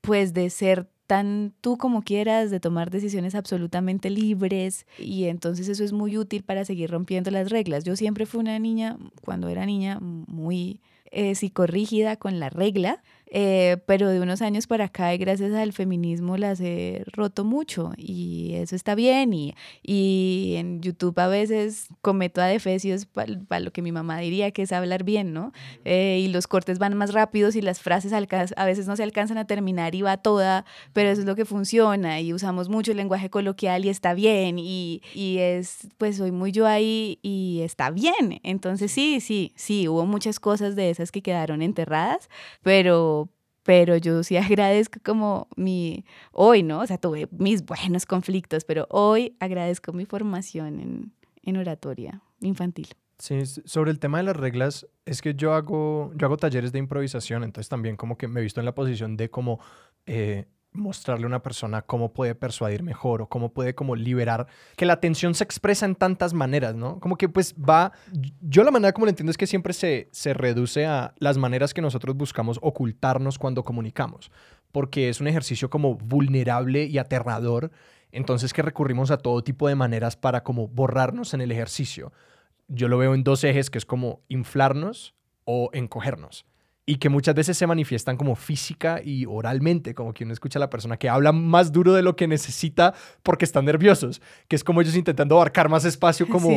pues de ser tan tú como quieras, de tomar decisiones absolutamente libres y entonces eso es muy útil para seguir rompiendo las reglas. Yo siempre fui una niña, cuando era niña, muy eh, psicorrígida con la regla, eh, pero de unos años para acá y gracias al feminismo las he roto mucho y eso está bien y, y en YouTube a veces cometo adefesios para lo que mi mamá diría que es hablar bien, ¿no? Eh, y los cortes van más rápidos y las frases a veces no se alcanzan a terminar y va toda, pero eso es lo que funciona y usamos mucho el lenguaje coloquial y está bien y, y es, pues soy muy yo ahí y está bien. Entonces sí, sí, sí, hubo muchas cosas de esas que quedaron enterradas, pero pero yo sí agradezco como mi, hoy, ¿no? O sea, tuve mis buenos conflictos, pero hoy agradezco mi formación en, en oratoria infantil. Sí, sobre el tema de las reglas, es que yo hago, yo hago talleres de improvisación, entonces también como que me he visto en la posición de como eh, mostrarle a una persona cómo puede persuadir mejor o cómo puede como liberar, que la atención se expresa en tantas maneras, ¿no? Como que pues va, yo la manera como lo entiendo es que siempre se, se reduce a las maneras que nosotros buscamos ocultarnos cuando comunicamos, porque es un ejercicio como vulnerable y aterrador, entonces que recurrimos a todo tipo de maneras para como borrarnos en el ejercicio. Yo lo veo en dos ejes, que es como inflarnos o encogernos y que muchas veces se manifiestan como física y oralmente, como que uno escucha a la persona que habla más duro de lo que necesita porque están nerviosos, que es como ellos intentando abarcar más espacio como,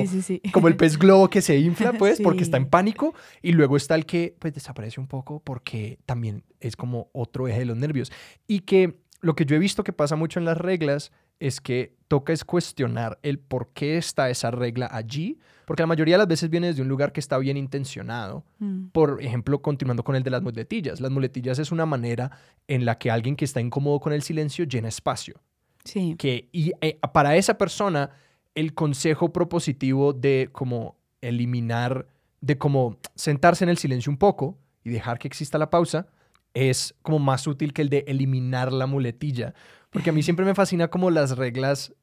como el pez globo que se infla, pues, porque está en pánico, y luego está el que pues desaparece un poco porque también es como otro eje de los nervios. Y que lo que yo he visto que pasa mucho en las reglas es que toca es cuestionar el por qué está esa regla allí, porque la mayoría de las veces viene desde un lugar que está bien intencionado. Mm. Por ejemplo, continuando con el de las muletillas. Las muletillas es una manera en la que alguien que está incómodo con el silencio llena espacio. Sí. Que, y eh, para esa persona, el consejo propositivo de como eliminar, de como sentarse en el silencio un poco y dejar que exista la pausa, es como más útil que el de eliminar la muletilla. Porque a mí siempre me fascina como las reglas,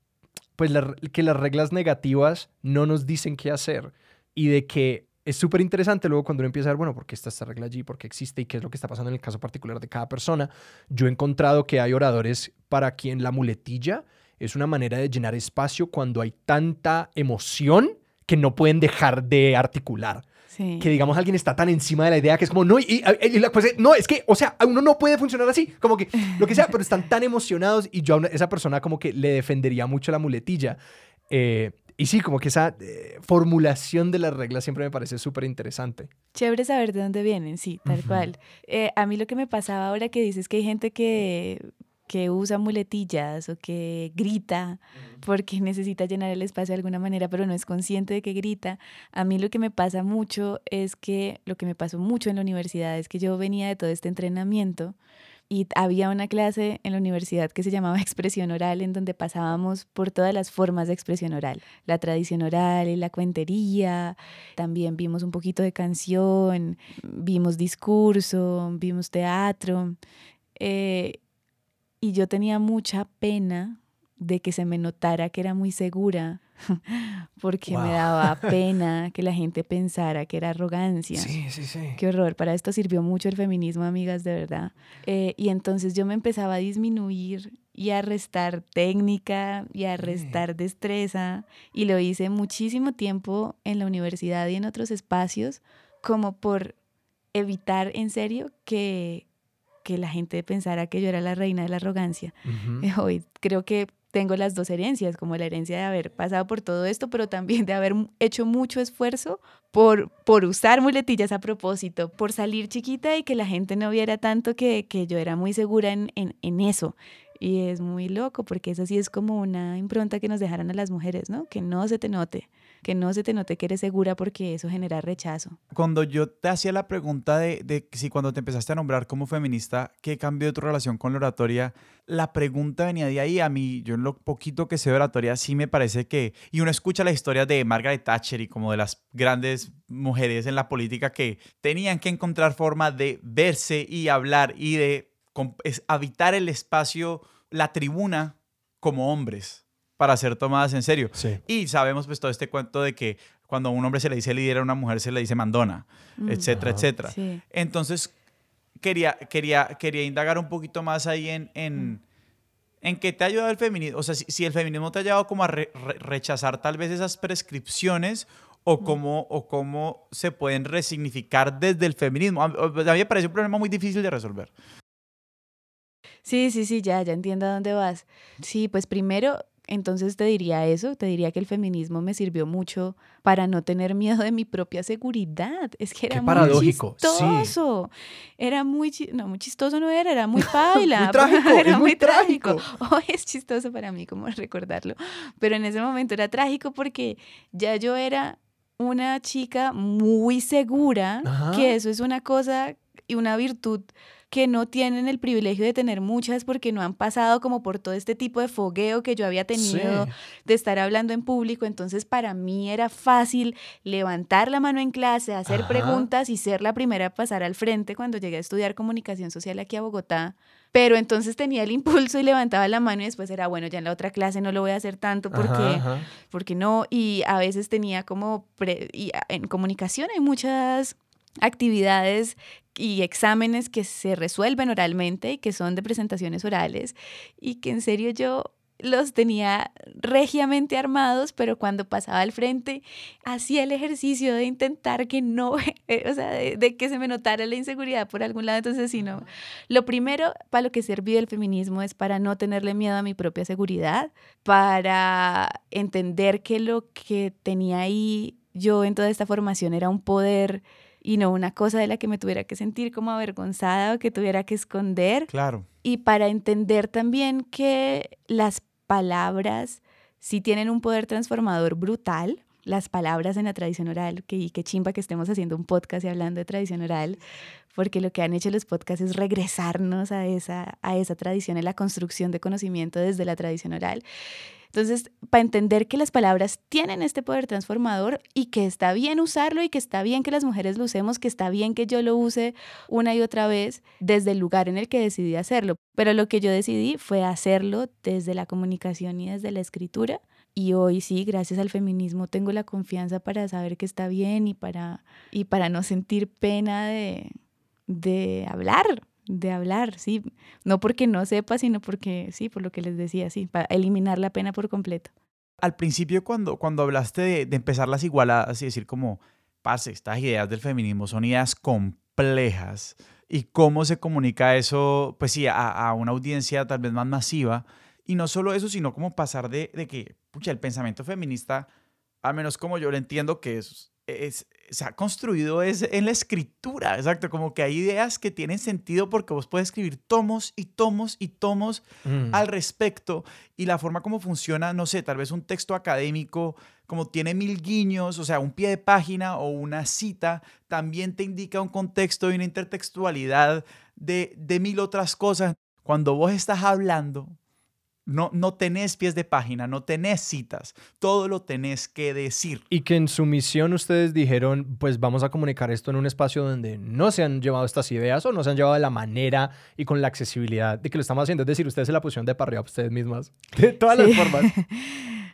pues que las reglas negativas no nos dicen qué hacer. Y de que es súper interesante luego cuando uno empieza a ver, bueno, ¿por qué está esta regla allí? ¿Por qué existe? ¿Y qué es lo que está pasando en el caso particular de cada persona? Yo he encontrado que hay oradores para quien la muletilla es una manera de llenar espacio cuando hay tanta emoción que no pueden dejar de articular. Que digamos alguien está tan encima de la idea que es como, no, y, no, es que, o sea, uno no puede funcionar así, como que lo que sea, pero están tan emocionados y yo a esa persona como que le defendería mucho la muletilla. Eh, y sí, como que esa eh, formulación de las reglas siempre me parece súper interesante. Chévere saber de dónde vienen, sí, tal cual. Eh, a mí lo que me pasaba ahora que dices que hay gente que que usa muletillas o que grita porque necesita llenar el espacio de alguna manera, pero no es consciente de que grita. A mí lo que me pasa mucho es que, lo que me pasó mucho en la universidad es que yo venía de todo este entrenamiento y había una clase en la universidad que se llamaba expresión oral, en donde pasábamos por todas las formas de expresión oral, la tradición oral y la cuentería, también vimos un poquito de canción, vimos discurso, vimos teatro. Eh, y yo tenía mucha pena de que se me notara que era muy segura porque me daba pena que la gente pensara que era arrogancia. Sí, sí, sí. Qué horror, para esto sirvió mucho el feminismo, amigas, de verdad. Eh, y entonces yo me empezaba a disminuir y a restar técnica y a restar destreza. Y lo hice muchísimo tiempo en la universidad y en otros espacios, como por evitar en serio que, que la gente pensara que yo era la reina de la arrogancia. Ujú. Hoy creo que tengo las dos herencias, como la herencia de haber pasado por todo esto, pero también de haber hecho mucho esfuerzo por, por usar muletillas a propósito, por salir chiquita y que la gente no viera tanto que, que yo era muy segura en, en, en eso. Y es muy loco, porque eso sí es como una impronta que nos dejaron a las mujeres, ¿no? Que no se te note, que no se te note que eres segura porque eso genera rechazo. Cuando yo te hacía la pregunta de, si cuando te empezaste a nombrar como feminista, ¿qué cambió tu relación con la oratoria? La pregunta venía de ahí. A mí, yo en lo poquito que sé de oratoria, sí me parece que... Y uno escucha la historia de Margaret Thatcher y como de las grandes mujeres en la política que tenían que encontrar forma de verse y hablar y de habitar el espacio, la tribuna, como hombres para ser tomadas en serio. Sí. Y sabemos pues todo este cuento de que cuando a un hombre se le dice líder, a una mujer se le dice mandona, Mm. etcétera, Ajá. etcétera. Sí. Entonces, quería, quería, quería indagar un poquito más ahí en, Mm. en, en qué te ha ayudado el feminismo. O sea, si, si el feminismo te ha llevado como a re- re- rechazar tal vez esas prescripciones Mm. o cómo, o cómo se pueden resignificar desde el feminismo. A, a mí me parece un problema muy difícil de resolver. Sí, sí, sí, ya, ya entiendo a dónde vas. Sí, pues primero, entonces te diría eso, te diría que el feminismo me sirvió mucho para no tener miedo de mi propia seguridad. Es que era Qué muy paradójico, sí. chistoso. Era muy, chi- no, muy chistoso no era, era muy paila. Muy trágico, era es muy trágico. Hoy es chistoso para mí como recordarlo, pero en ese momento era trágico porque ya yo era una chica muy segura, Ajá. que eso es una cosa y una virtud que no tienen el privilegio de tener muchas porque no han pasado como por todo este tipo de fogueo que yo había tenido Sí. de estar hablando en público. Entonces para mí era fácil levantar la mano en clase, hacer Ajá. preguntas y ser la primera a pasar al frente cuando llegué a estudiar comunicación social aquí a Bogotá. Pero entonces tenía el impulso y levantaba la mano y después era, bueno, ya en la otra clase no lo voy a hacer tanto porque Ajá, ajá. porque no, y a veces tenía como, pre- y en comunicación hay muchas actividades y exámenes que se resuelven oralmente y que son de presentaciones orales y que en serio yo los tenía regiamente armados, pero cuando pasaba al frente hacía el ejercicio de intentar que no, eh, o sea, de, de que se me notara la inseguridad por algún lado. Entonces, si no, lo primero para lo que sirvió el feminismo es para no tenerle miedo a mi propia seguridad, para entender que lo que tenía ahí yo en toda esta formación era un poder y no una cosa de la que me tuviera que sentir como avergonzada o que tuviera que esconder Claro. y para entender también que las palabras sí tienen un poder transformador brutal. Las palabras en la tradición oral, que, y qué chimba que estemos haciendo un podcast y hablando de tradición oral, porque lo que han hecho los podcasts es regresarnos a esa, a esa tradición, en la construcción de conocimiento desde la tradición oral. Entonces, para entender que las palabras tienen este poder transformador y que está bien usarlo y que está bien que las mujeres lo usemos, que está bien que yo lo use una y otra vez desde el lugar en el que decidí hacerlo. Pero lo que yo decidí fue hacerlo desde la comunicación y desde la escritura. Y hoy sí, gracias al feminismo, tengo la confianza para saber que está bien y para, y para no sentir pena de, de hablar, de hablar, sí. No porque no sepa, sino porque, sí, por lo que les decía, sí, para eliminar la pena por completo. Al principio, cuando, cuando hablaste de, de empezar las igualadas y decir como, pase, estas ideas del feminismo son ideas complejas y cómo se comunica eso, pues sí, a, a una audiencia tal vez más masiva. Y no solo eso, sino como pasar de, de que, pucha, el pensamiento feminista, al menos como yo lo entiendo, que es, es- se ha construido es en la escritura, exacto, como que hay ideas que tienen sentido porque vos puedes escribir tomos y tomos y tomos Mm. al respecto y la forma como funciona, no sé, tal vez un texto académico, como tiene mil guiños, o sea, un pie de página o una cita, también te indica un contexto y una intertextualidad de, de mil otras cosas. Cuando vos estás hablando, no, no tenés pies de página, no tenés citas, todo lo tenés que decir. Y que en su misión ustedes dijeron, pues vamos a comunicar esto en un espacio donde no se han llevado estas ideas o no se han llevado de la manera y con la accesibilidad de que lo estamos haciendo. Es decir, ustedes se la pusieron de parrilla a ustedes mismas. De todas Sí. las formas.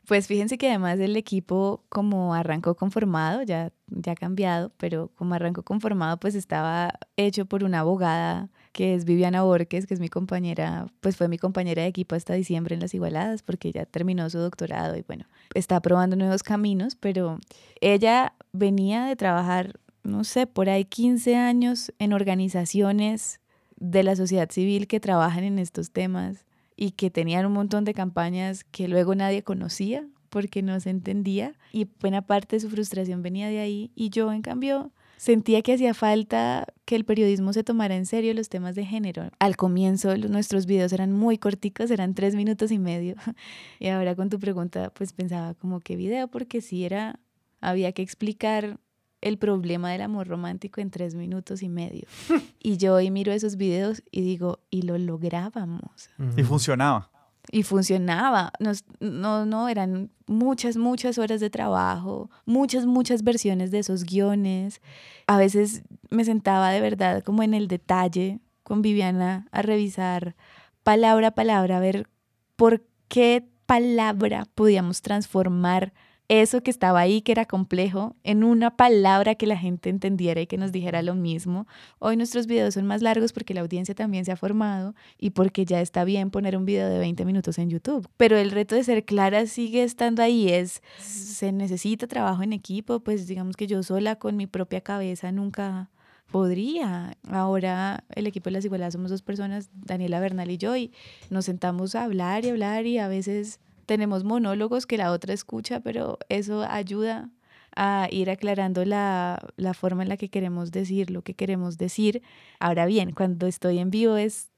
Pues fíjense que además el equipo como arrancó conformado, ya, ya ha cambiado, pero como arrancó conformado, pues estaba hecho por una abogada que es Viviana Borges, que es mi compañera, pues fue mi compañera de equipo hasta diciembre en las Igualadas, porque ya terminó su doctorado y bueno, está probando nuevos caminos, pero ella venía de trabajar, no sé, por ahí 15 años en organizaciones de la sociedad civil que trabajan en estos temas y que tenían un montón de campañas que luego nadie conocía porque no se entendía y buena parte de su frustración venía de ahí y yo en cambio sentía que hacía falta que el periodismo se tomara en serio los temas de género. Al comienzo nuestros videos eran muy corticos, eran tres minutos y medio y ahora con tu pregunta pues pensaba como qué video porque si era, había que explicar el problema del amor romántico en tres minutos y medio. y yo hoy miro esos videos y digo, y lo lográbamos. Y funcionaba. Y funcionaba. no, no, eran muchas, muchas horas de trabajo, muchas, muchas versiones de esos guiones. A veces me sentaba de verdad como en el detalle con Viviana a revisar palabra a palabra, a ver por qué palabra podíamos transformar eso que estaba ahí, que era complejo, en una palabra que la gente entendiera y que nos dijera lo mismo. Hoy nuestros videos son más largos porque la audiencia también se ha formado y porque ya está bien poner un video de 20 minutos en YouTube. Pero el reto de ser clara sigue estando ahí, es, se necesita trabajo en equipo, pues digamos que yo sola con mi propia cabeza nunca podría. Ahora el equipo de las igualdades somos dos personas, Daniela Bernal y yo, y nos sentamos a hablar y hablar y a veces tenemos monólogos que la otra escucha, pero eso ayuda a ir aclarando la, forma en la que queremos decir lo que queremos decir. Ahora bien, cuando estoy en vivo es,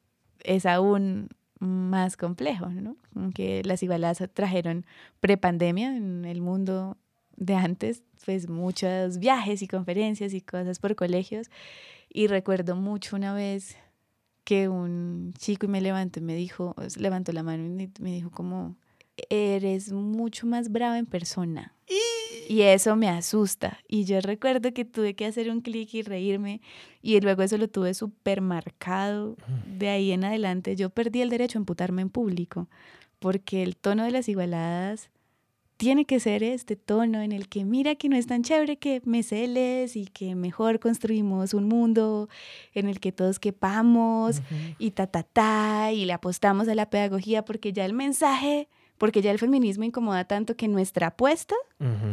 es aún más complejo, ¿no? Aunque las igualadas trajeron prepandemia en el mundo de antes, pues muchos viajes y conferencias y cosas por colegios. Y recuerdo mucho una vez que un chico me levantó y me dijo, levantó la mano y me dijo como, eres mucho más brava en persona. Y eso me asusta. Y yo recuerdo que tuve que hacer un clic y reírme. Y luego eso lo tuve súper marcado. De ahí en adelante yo perdí el derecho a imputarme en público. Porque el tono de las igualadas tiene que ser este tono en el que mira que no es tan chévere que me celes y que mejor construimos un mundo en el que todos quepamos y ta, ta, ta, y le apostamos a la pedagogía porque ya el mensaje porque ya el feminismo incomoda tanto que nuestra apuesta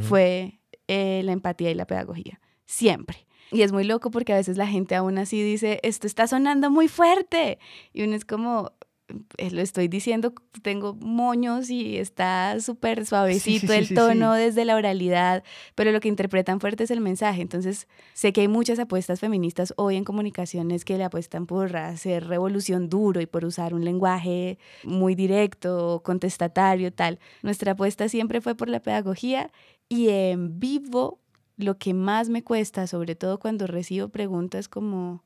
fue eh, la empatía y la pedagogía, siempre. Y es muy loco porque a veces la gente aún así dice, esto está sonando muy fuerte. Y uno es como, lo estoy diciendo, tengo moños y está súper suavecito el tono desde la oralidad, pero lo que interpretan fuerte es el mensaje. Entonces, sé que hay muchas apuestas feministas hoy en comunicaciones que le apuestan por hacer revolución duro y por usar un lenguaje muy directo, contestatario, tal. Nuestra apuesta siempre fue por la pedagogía y en vivo lo que más me cuesta, sobre todo cuando recibo preguntas como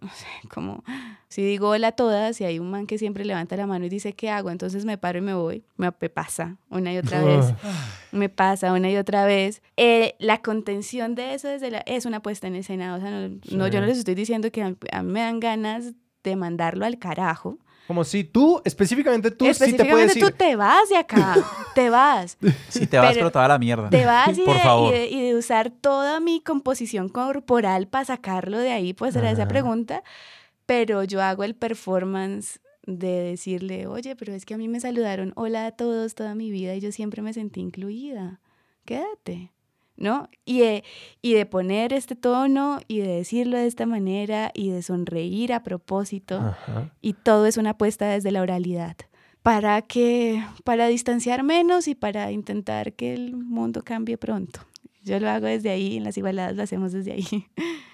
no sé, como si digo hola a todas y hay un man que siempre levanta la mano y dice, ¿qué hago? Entonces me paro y me voy. Me, pasa una y otra vez. me pasa una y otra vez. Eh, la contención de eso desde la, es una puesta en escena. O sea, no, yo no les estoy diciendo que a mí me dan ganas de mandarlo al carajo. Como si tú, específicamente tú, sí te puedes ir. tú te vas de acá, te vas. Sí, te vas, pero, toda la mierda. Te vas y, Por de, favor. Y, de, usar toda mi composición corporal para sacarlo de ahí, pues era esa pregunta. Pero yo hago el performance de decirle, oye, pero es que a mí me saludaron hola a todos toda mi vida y yo siempre me sentí incluida. Quédate. ¿No? Y de, y de poner este tono y de decirlo de esta manera y de sonreír a propósito. Y todo es una apuesta desde la oralidad. Para que, para distanciar menos y para intentar que el mundo cambie pronto. Yo lo hago desde ahí, en las igualadas lo hacemos desde ahí.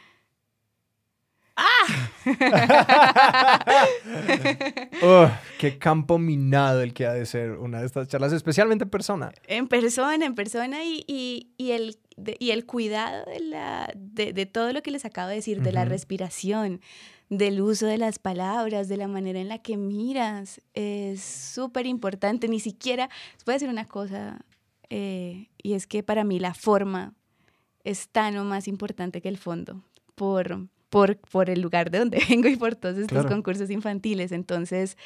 ¡Ah! qué campo minado el que ha de ser una de estas charlas, especialmente en persona. En persona, en persona y, y, y el, y el cuidado de, la, de, de, todo lo que les acabo de decir, de la respiración, del uso de las palabras, de la manera en la que miras, es súper importante. Ni siquiera, les voy a decir una cosa, eh, y es que para mí la forma es tan o más importante que el fondo, por por, por el lugar de donde vengo y por todos estos concursos infantiles. Entonces,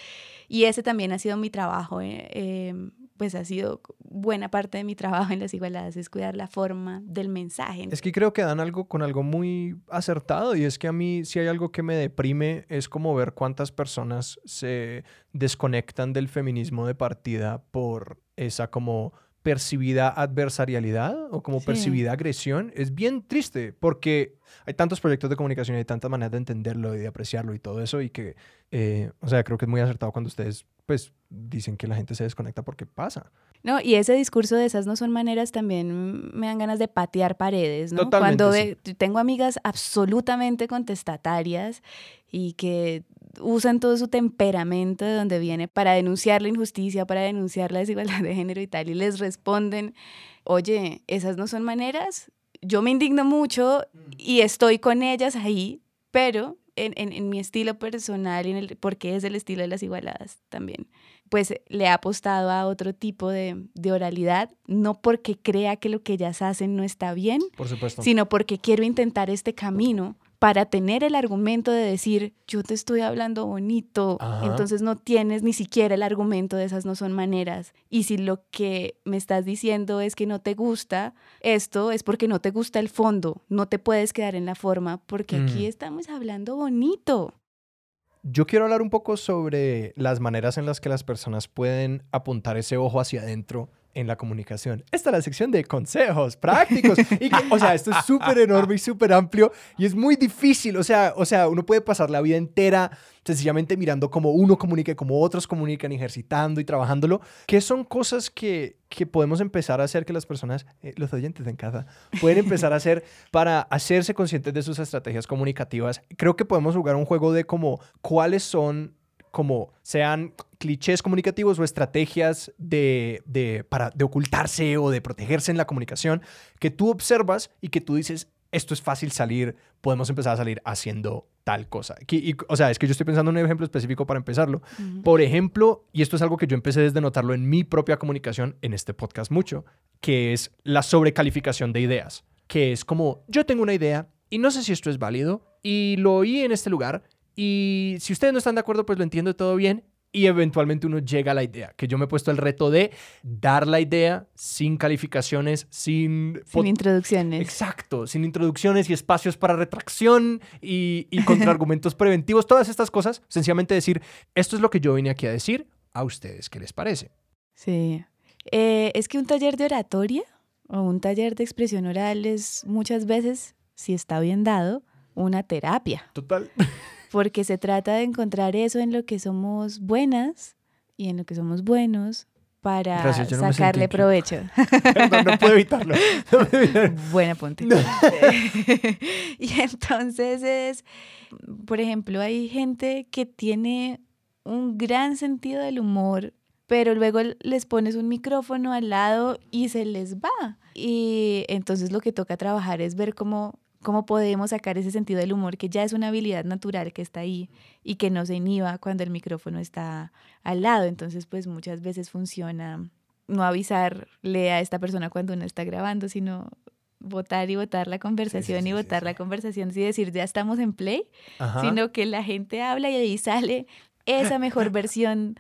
y ese también ha sido mi trabajo, eh, em, pues ha sido buena parte de mi trabajo en las igualdades, es cuidar la forma del mensaje. Es que creo que dan algo con algo muy acertado y es que a mí si hay algo que me deprime es como ver cuántas personas se desconectan del feminismo de partida por esa como percibida adversarialidad o como percibida agresión es bien triste porque hay tantos proyectos de comunicación y hay tantas maneras de entenderlo y de apreciarlo y todo eso y que, eh, o sea, creo que es muy acertado cuando ustedes pues dicen que la gente se desconecta porque pasa. No, y ese discurso de esas no son maneras también me dan ganas de patear paredes, ¿no? Cuando tengo amigas absolutamente contestatarias y que usan todo su temperamento de donde viene para denunciar la injusticia, para denunciar la desigualdad de género y tal, y les responden, oye, esas no son maneras, yo me indigno mucho y estoy con ellas ahí, pero en, en, mi estilo personal, y en el, porque es el estilo de las igualadas también, pues le ha apostado a otro tipo de, de, oralidad, no porque crea que lo que ellas hacen no está bien, Por supuesto. sino porque quiero intentar este camino para tener el argumento de decir, yo te estoy hablando bonito, entonces no tienes ni siquiera el argumento de esas no son maneras. Y si lo que me estás diciendo es que no te gusta esto, es porque no te gusta el fondo, no te puedes quedar en la forma, porque aquí mm. estamos hablando bonito. Yo quiero hablar un poco sobre las maneras en las que las personas pueden apuntar ese ojo hacia adentro en la comunicación. Esta es la sección de consejos prácticos. Y o sea, esto es súper enorme y súper amplio y es muy difícil. O sea, o sea, uno puede pasar la vida entera sencillamente mirando cómo uno comunique, cómo otros comunican, ejercitando y trabajándolo, que son cosas que, que podemos empezar a hacer que las personas, eh, los oyentes en casa, pueden empezar a hacer para hacerse conscientes de sus estrategias comunicativas. Creo que podemos jugar un juego de cómo cuáles son como sean clichés comunicativos o estrategias de, de, para, de ocultarse o de protegerse en la comunicación que tú observas y que tú dices, esto es fácil salir, podemos empezar a salir haciendo tal cosa. Y, o sea, es que yo estoy pensando en un ejemplo específico para empezarlo. Por ejemplo, y esto es algo que yo empecé desde notarlo en mi propia comunicación, en este podcast mucho, que es la sobrecalificación de ideas, que es como, yo tengo una idea y no sé si esto es válido y lo oí en este lugar y si ustedes no están de acuerdo, pues lo entiendo todo bien. Y eventualmente uno llega a la idea, que yo me he puesto el reto de dar la idea sin calificaciones, sin... Sin introducciones. Exacto, sin introducciones y espacios para retracción y, y contraargumentos preventivos, todas estas cosas. Sencillamente decir, esto es lo que yo vine aquí a decir, a ustedes, ¿qué les parece? Sí. Eh, es que un taller de oratoria o un taller de expresión oral es muchas veces, si está bien dado, una terapia. Total. porque se trata de encontrar eso en lo que somos buenas y en lo que somos buenos para sacarle provecho. no puedo evitarlo. Buena punto. y entonces es, por ejemplo, hay gente que tiene un gran sentido del humor, pero luego les pones un micrófono al lado y se les va. Y entonces lo que toca trabajar es ver cómo cómo podemos sacar ese sentido del humor que ya es una habilidad natural que está ahí y que no se inhiba cuando el micrófono está al lado. Entonces, pues muchas veces funciona no avisarle a esta persona cuando uno está grabando, sino votar y votar la conversación y votar la conversación, sin decir ya estamos en play, sino que la gente habla y ahí sale esa mejor versión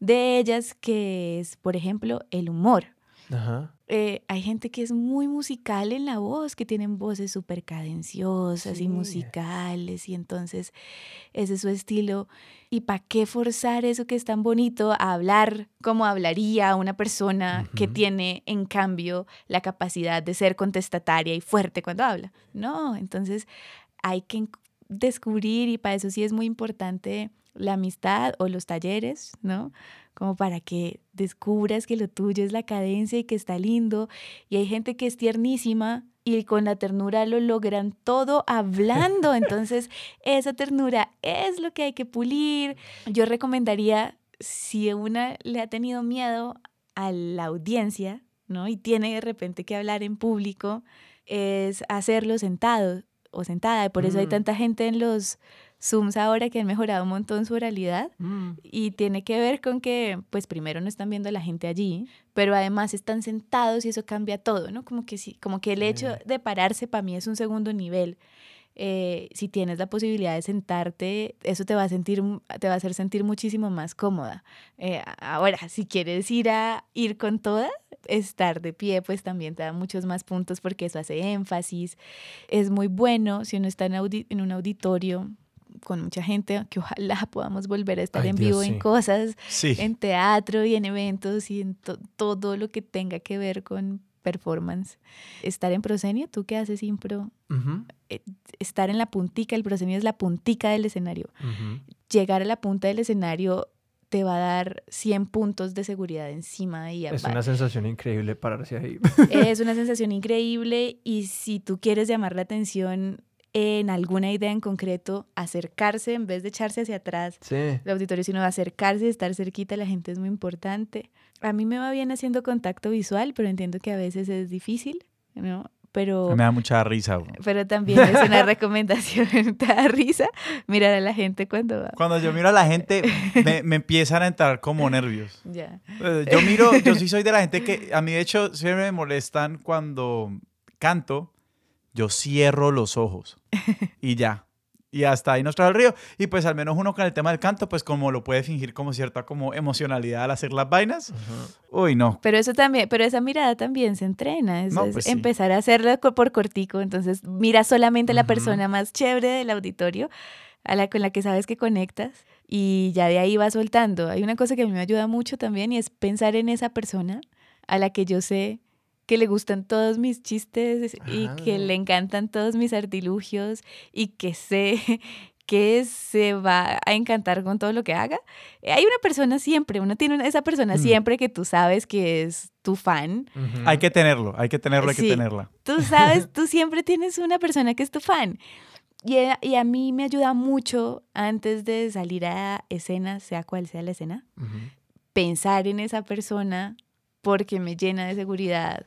de ellas que es, por ejemplo, el humor. Ajá. Eh, hay gente que es muy musical en la voz, que tienen voces súper cadenciosas y musicales, y entonces ese es su estilo. ¿Y para qué forzar eso que es tan bonito a hablar como hablaría una persona que tiene, en cambio, la capacidad de ser contestataria y fuerte cuando habla? No, entonces hay que descubrir, y para eso sí es muy importante la amistad o los talleres, ¿no? Como para que descubras que lo tuyo es la cadencia y que está lindo. Y hay gente que es tiernísima y con la ternura lo logran todo hablando. Entonces, esa ternura es lo que hay que pulir. Yo recomendaría, si una le ha tenido miedo a la audiencia, ¿no? Y tiene de repente que hablar en público, es hacerlo sentado o sentada. Y por eso hay mm. tanta gente en los Zooms ahora que han mejorado un montón su oralidad mm. y tiene que ver con que, pues primero no están viendo a la gente allí, pero además están sentados y eso cambia todo, ¿no? Como que sí, como que el hecho de pararse para mí es un segundo nivel. eh, si tienes la posibilidad de sentarte, eso te va a, sentir, te va a hacer sentir muchísimo más cómoda. Eh, ahora, si quieres ir a ir con toda, estar de pie, pues también te da muchos más puntos porque eso hace énfasis. Es muy bueno si uno está en, en un auditorio con mucha gente, que ojalá podamos volver a estar en vivo en cosas, en teatro y en eventos y en todo lo que tenga que ver con performance. Estar en proscenio, ¿tú qué haces impro? Eh, estar en la puntica, el proscenio es la puntica del escenario. Llegar a la punta del escenario te va a dar 100 puntos de seguridad encima. Y es una sensación increíble pararse ahí. Es una sensación increíble y si tú quieres llamar la atención en alguna idea en concreto, acercarse en vez de echarse hacia atrás sí. el auditorio, sino acercarse, estar cerquita, la gente es muy importante. A mí me va bien haciendo contacto visual, pero entiendo que a veces es difícil, ¿no? Pero, me da mucha risa. Pero también es una recomendación, te da risa mirar a la gente cuando va. Cuando yo miro a la gente, me, me empiezan a entrar como nervios. Ya. Eh, yo miro, yo sí soy de la gente que, a mí de hecho, siempre me molestan cuando canto, yo cierro los ojos y ya. Y hasta ahí nos trae el río. Y pues al menos uno con el tema del canto, pues como lo puede fingir como cierta como emocionalidad al hacer las vainas. Uy, no. Pero eso también, pero esa mirada también se entrena. Es, pues empezar a hacerlo por cortico. Entonces mira solamente a la persona más chévere del auditorio, a la con la que sabes que conectas. Y ya de ahí va soltando. Hay una cosa que a mí me ayuda mucho también y es pensar en esa persona a la que yo sé que le gustan todos mis chistes y que le encantan todos mis artilugios y que sé que se va a encantar con todo lo que haga. Hay una persona siempre, uno tiene esa persona mm. siempre que tú sabes que es tu fan. Hay que tenerlo, hay que tenerlo, hay que tenerla. Tú sabes, tú siempre tienes una persona que es tu fan. Y a, y a, mí me ayuda mucho antes de salir a escena, sea cual sea la escena, pensar en esa persona porque me llena de seguridad,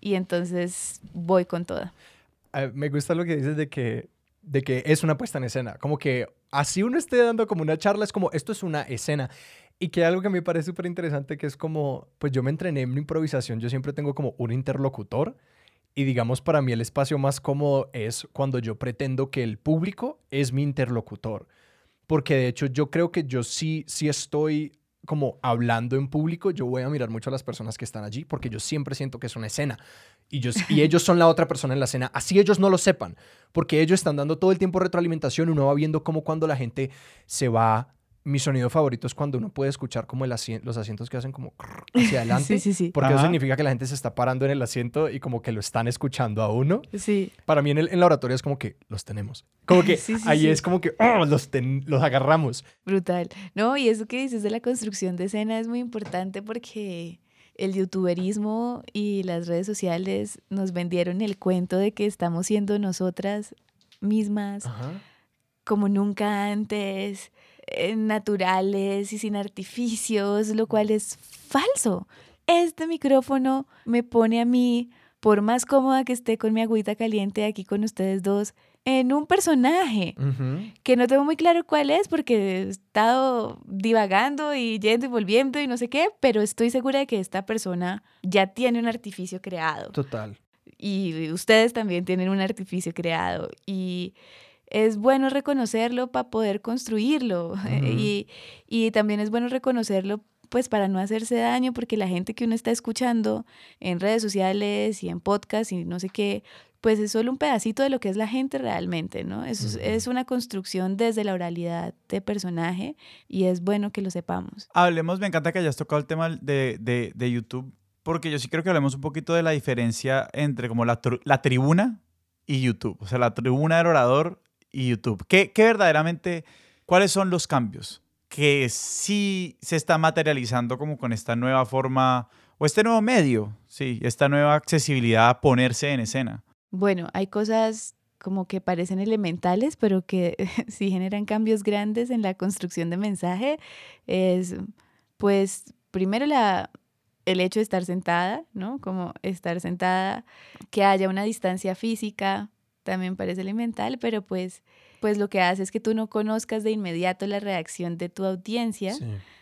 y entonces voy con toda. me gusta lo que dices de que, de que es una puesta en escena, como que así uno esté dando como una charla, es como, esto es una escena. Y que algo que me parece súper interesante, que es como, pues yo me entrené en improvisación, yo siempre tengo como un interlocutor. Y digamos, para mí el espacio más cómodo es cuando yo pretendo que el público es mi interlocutor. Porque de hecho yo creo que yo sí, sí estoy como hablando en público, yo voy a mirar mucho a las personas que están allí porque yo siempre siento que es una escena. Y, yo, y ellos son la otra persona en la escena, así ellos no lo sepan, porque ellos están dando todo el tiempo retroalimentación, uno va viendo cómo cuando la gente se va mi sonido favorito es cuando uno puede escuchar como el los asientos que hacen como hacia adelante. sí, sí, sí. Porque eso significa que la gente se está parando en el asiento y como que lo están escuchando a uno. Sí. Para mí en, el, en la oratoria es como que los tenemos. Como que ahí es como que oh, los, los agarramos. Brutal. No, y eso que dices de la construcción de escena es muy importante porque el youtuberismo y las redes sociales nos vendieron el cuento de que estamos siendo nosotras mismas como nunca antes eh, naturales y sin artificios, lo cual es falso. Este micrófono me pone a mí, por más cómoda que esté con mi agüita caliente aquí con ustedes dos, en un personaje que no tengo muy claro cuál es porque he estado divagando y yendo y volviendo y no sé qué, pero estoy segura de que esta persona ya tiene un artificio creado. Total. Y ustedes también tienen un artificio creado. Y es bueno reconocerlo para poder construirlo y, y, también es bueno reconocerlo pues para no hacerse daño porque la gente que uno está escuchando en redes sociales y en podcast y no sé qué, pues es solo un pedacito de lo que es la gente realmente, ¿no? Es, es una construcción desde la oralidad de personaje y es bueno que lo sepamos. Hablemos, me encanta que hayas tocado el tema de, de, de YouTube porque yo sí creo que hablemos un poquito de la diferencia entre como la, la tribuna y YouTube. O sea, la tribuna del orador y YouTube. ¿Qué, ¿Qué, verdaderamente, cuáles son los cambios que sí se está materializando como con esta nueva forma o este nuevo medio, sí, esta nueva accesibilidad a ponerse en escena? Bueno, hay cosas como que parecen elementales, pero que sí generan cambios grandes en la construcción de mensaje. Es, pues, primero la, el hecho de estar sentada, ¿no? Como estar sentada, que haya una distancia física, también parece elemental, pero pues, pues lo que hace es que tú no conozcas de inmediato la reacción de tu audiencia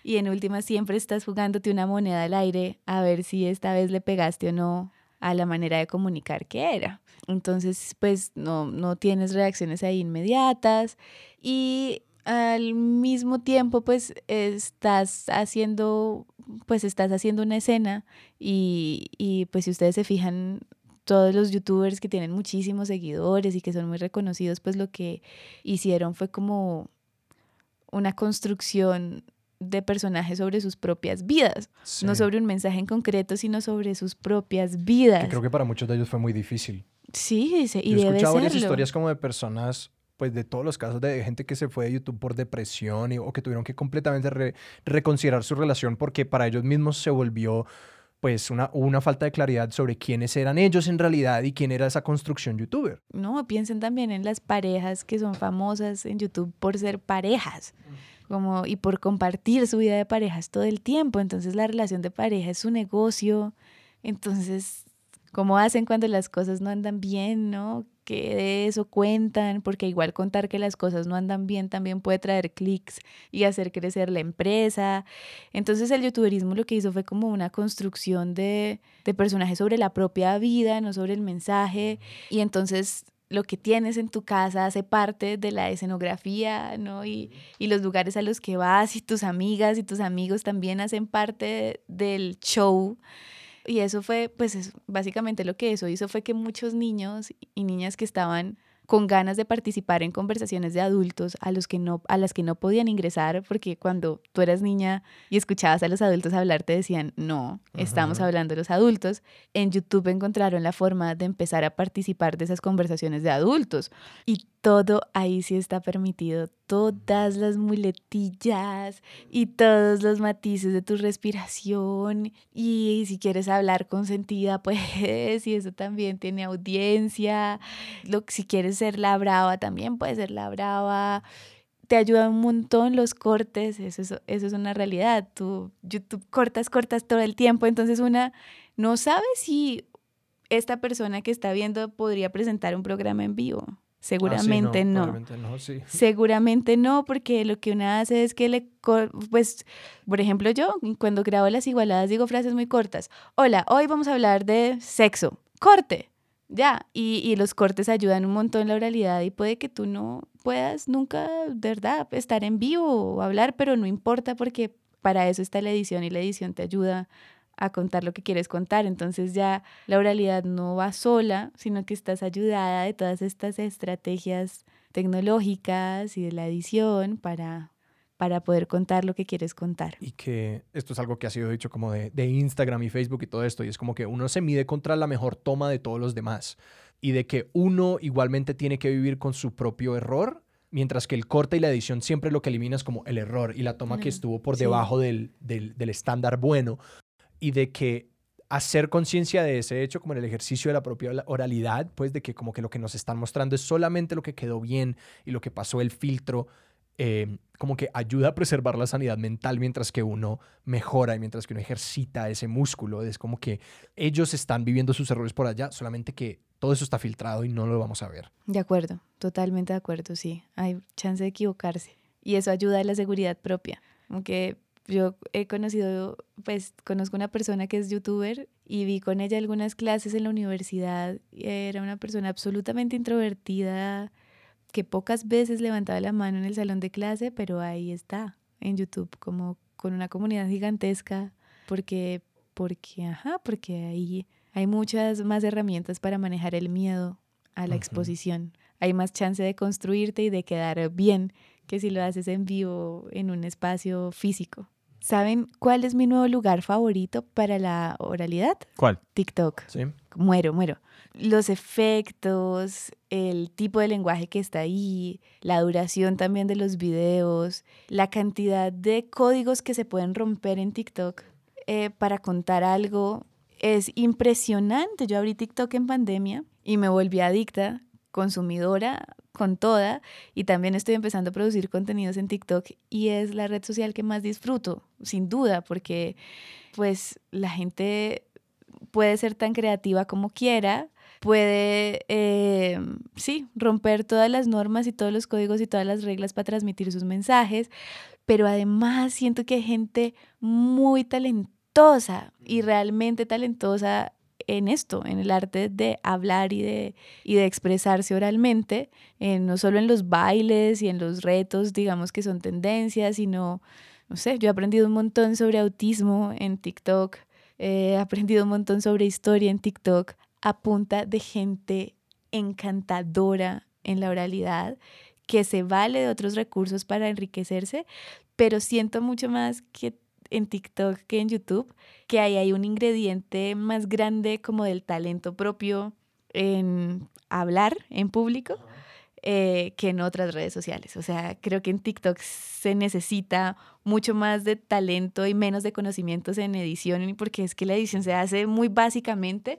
y en última siempre estás jugándote una moneda al aire a ver si esta vez le pegaste o no a la manera de comunicar que era. Entonces, pues no, no tienes reacciones ahí inmediatas y al mismo tiempo, pues estás haciendo, pues estás haciendo una escena y, y pues si ustedes se fijan, todos los youtubers que tienen muchísimos seguidores y que son muy reconocidos, pues lo que hicieron fue como una construcción de personajes sobre sus propias vidas, no sobre un mensaje en concreto, sino sobre sus propias vidas. Que creo que para muchos de ellos fue muy difícil. Sí, y Yo he escuchado varias historias como de personas, pues de todos los casos de gente que se fue de YouTube por depresión y, o que tuvieron que completamente reconsiderar su relación porque para ellos mismos se volvió pues una, una falta de claridad sobre quiénes eran ellos en realidad y quién era esa construcción youtuber. No, piensen también en las parejas que son famosas en YouTube por ser parejas. Como, y por compartir su vida de parejas todo el tiempo. Entonces la relación de pareja es su negocio. Entonces, ¿cómo hacen cuando las cosas no andan bien, no? que de eso cuentan, porque igual contar que las cosas no andan bien también puede traer clics y hacer crecer la empresa. Entonces el youtuberismo lo que hizo fue como una construcción de, personajes sobre la propia vida, no sobre el mensaje. Y entonces lo que tienes en tu casa hace parte de la escenografía, ¿no? Y, los lugares a los que vas y tus amigas y tus amigos también hacen parte del show. Y eso fue, pues básicamente lo que eso hizo fue que muchos niños y niñas que estaban con ganas de participar en conversaciones de adultos a, los que no, a las que no podían ingresar, porque cuando tú eras niña y escuchabas a los adultos hablar, te decían, no, estamos hablando de los adultos. En YouTube encontraron la forma de empezar a participar de esas conversaciones de adultos. Y todo ahí sí está permitido, todas las muletillas y todos los matices de tu respiración. Y si quieres hablar con sentida, pues, y eso también tiene audiencia. Lo, si quieres ser la brava, también puedes ser la brava. Te ayuda un montón los cortes, eso es, eso es una realidad. Tú, YouTube cortas, cortas todo el tiempo, entonces una no sabe si esta persona que está viendo podría presentar un programa en vivo. Seguramente no. Seguramente no, porque lo que una hace es que le, pues, por ejemplo, yo cuando grabo las igualadas digo frases muy cortas. Hola, hoy vamos a hablar de sexo. Corte. Ya. Y, y los cortes ayudan un montón en la oralidad y puede que tú no puedas nunca, de verdad, estar en vivo o hablar, pero no importa porque para eso está la edición y la edición te ayuda a contar lo que quieres contar. Entonces ya la oralidad no va sola, sino que estás ayudada de todas estas estrategias tecnológicas y de la edición para, para poder contar lo que quieres contar. Y que esto es algo que ha sido dicho como de, de Instagram y Facebook y todo esto, y es como que uno se mide contra la mejor toma de todos los demás y de que uno igualmente tiene que vivir con su propio error mientras que el corte y la edición siempre lo que elimina es como el error y la toma que estuvo por debajo del, del, del, estándar bueno y de que hacer conciencia de ese hecho, como en el ejercicio de la propia oralidad, pues de que como que lo que nos están mostrando es solamente lo que quedó bien y lo que pasó el filtro, eh, como que ayuda a preservar la sanidad mental mientras que uno mejora y mientras que uno ejercita ese músculo. Es como que ellos están viviendo sus errores por allá, solamente que todo eso está filtrado y no lo vamos a ver. De acuerdo, totalmente de acuerdo, sí. Hay chance de equivocarse y eso ayuda a la seguridad propia. Aunque yo he conocido, pues conozco una persona que es youtuber y vi con ella algunas clases en la universidad. Era una persona absolutamente introvertida que pocas veces levantaba la mano en el salón de clase, pero ahí está en YouTube como con una comunidad gigantesca porque porque ajá, porque ahí hay muchas más herramientas para manejar el miedo a la exposición. Hay más chance de construirte y de quedar bien que si lo haces en vivo en un espacio físico. ¿Saben cuál es mi nuevo lugar favorito para la oralidad? ¿Cuál? TikTok. Sí. Muero, muero. Los efectos, el tipo de lenguaje que está ahí, la duración también de los videos, la cantidad de códigos que se pueden romper en TikTok eh, para contar algo es impresionante. Yo abrí TikTok en pandemia y me volví adicta, consumidora con toda y también estoy empezando a producir contenidos en TikTok y es la red social que más disfruto, sin duda, porque pues la gente puede ser tan creativa como quiera, puede, eh, sí, romper todas las normas y todos los códigos y todas las reglas para transmitir sus mensajes, pero además siento que hay gente muy talentosa y realmente talentosa en esto, en el arte de hablar y de, y de expresarse oralmente, eh, no solo en los bailes y en los retos, digamos que son tendencias, sino, no sé, yo he aprendido un montón sobre autismo en TikTok, he aprendido un montón sobre historia en TikTok a punta de gente encantadora en la oralidad que se vale de otros recursos para enriquecerse, pero siento mucho más que en TikTok que en YouTube, que ahí hay un ingrediente más grande como del talento propio en hablar en público eh, que en otras redes sociales. O sea, creo que en TikTok se necesita mucho más de talento y menos de conocimientos en edición, porque es que la edición se hace muy básicamente,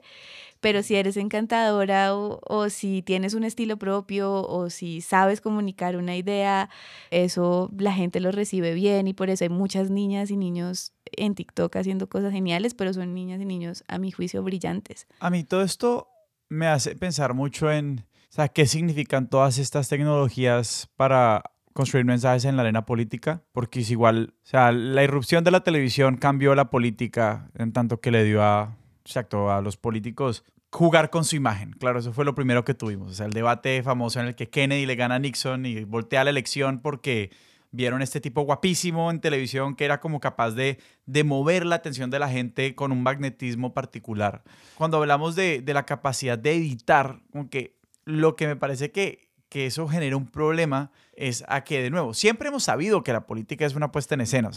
pero si eres encantadora o, o si tienes un estilo propio o si sabes comunicar una idea, eso la gente lo recibe bien y por eso hay muchas niñas y niños en TikTok haciendo cosas geniales, pero son niñas y niños a mi juicio brillantes. A mí todo esto me hace pensar mucho en, o sea, qué significan todas estas tecnologías para construir mensajes en la arena política, porque es igual, o sea, la irrupción de la televisión cambió la política en tanto que le dio a, exacto, a los políticos jugar con su imagen. Claro, eso fue lo primero que tuvimos, o sea, el debate famoso en el que Kennedy le gana a Nixon y voltea la elección porque vieron este tipo guapísimo en televisión que era como capaz de, de mover la atención de la gente con un magnetismo particular. Cuando hablamos de, de la capacidad de editar, aunque lo que me parece que, que eso genera un problema es a que, de nuevo, siempre hemos sabido que la política es una puesta en escena,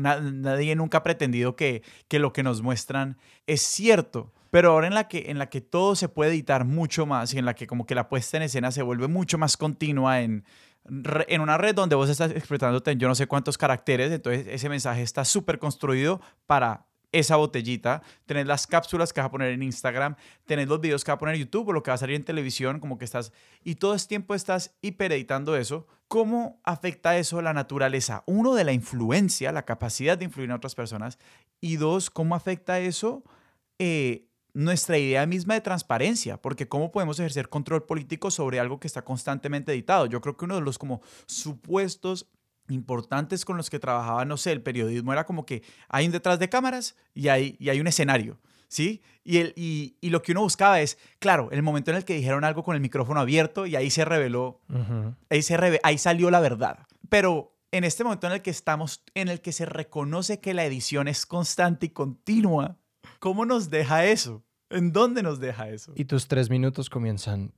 nadie nunca ha pretendido que, que lo que nos muestran es cierto. Pero ahora en la, que, en la que todo se puede editar mucho más y en la que como que la puesta en escena se vuelve mucho más continua en, en una red donde vos estás expresándote en yo no sé cuántos caracteres, entonces ese mensaje está súper construido para esa botellita, tener las cápsulas que vas a poner en Instagram, tener los videos que vas a poner en YouTube o lo que va a salir en televisión, como que estás, y todo el tiempo estás hipereditando eso. ¿Cómo afecta eso la naturaleza? Uno, de la influencia, la capacidad de influir en otras personas, y dos, ¿cómo afecta eso eh, nuestra idea misma de transparencia, porque cómo podemos ejercer control político sobre algo que está constantemente editado. Yo creo que uno de los como supuestos importantes con los que trabajaba, no sé, el periodismo era como que hay un detrás de cámaras y hay, y hay un escenario, ¿sí? Y, el, y, y, lo que uno buscaba es, claro, el momento en el que dijeron algo con el micrófono abierto y ahí se reveló, uh -huh. ahí, se reve ahí salió la verdad. Pero en este momento en el que estamos, en el que se reconoce que la edición es constante y continua, ¿cómo nos deja eso? ¿En dónde nos deja eso? Y tus tres minutos comienzan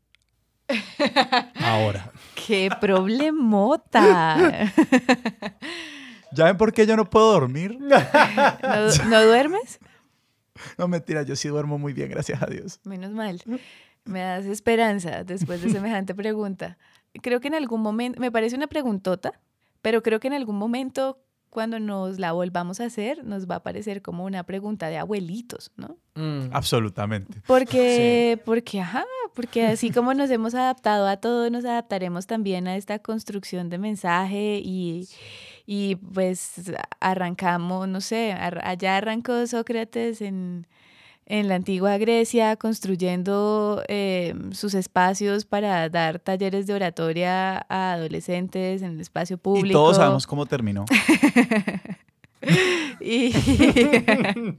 ahora. ¡Qué problemota! ¿Ya ven por qué yo no puedo dormir? ¿No, ¿no duermes? No, mentira, yo sí duermo muy bien, gracias a Dios. Menos mal. Me das esperanza después de semejante pregunta. Creo que en algún momento, me parece una preguntota, pero creo que en algún momento cuando nos la volvamos a hacer, nos va a parecer como una pregunta de abuelitos, ¿no? Mm. Absolutamente. Porque, sí. porque, ajá, porque así como nos hemos adaptado a todo, nos adaptaremos también a esta construcción de mensaje y, y pues arrancamos, no sé, allá arrancó Sócrates en, en la antigua Grecia construyendo eh, sus espacios para dar talleres de oratoria a adolescentes en el espacio público. Y todos sabemos cómo terminó. y,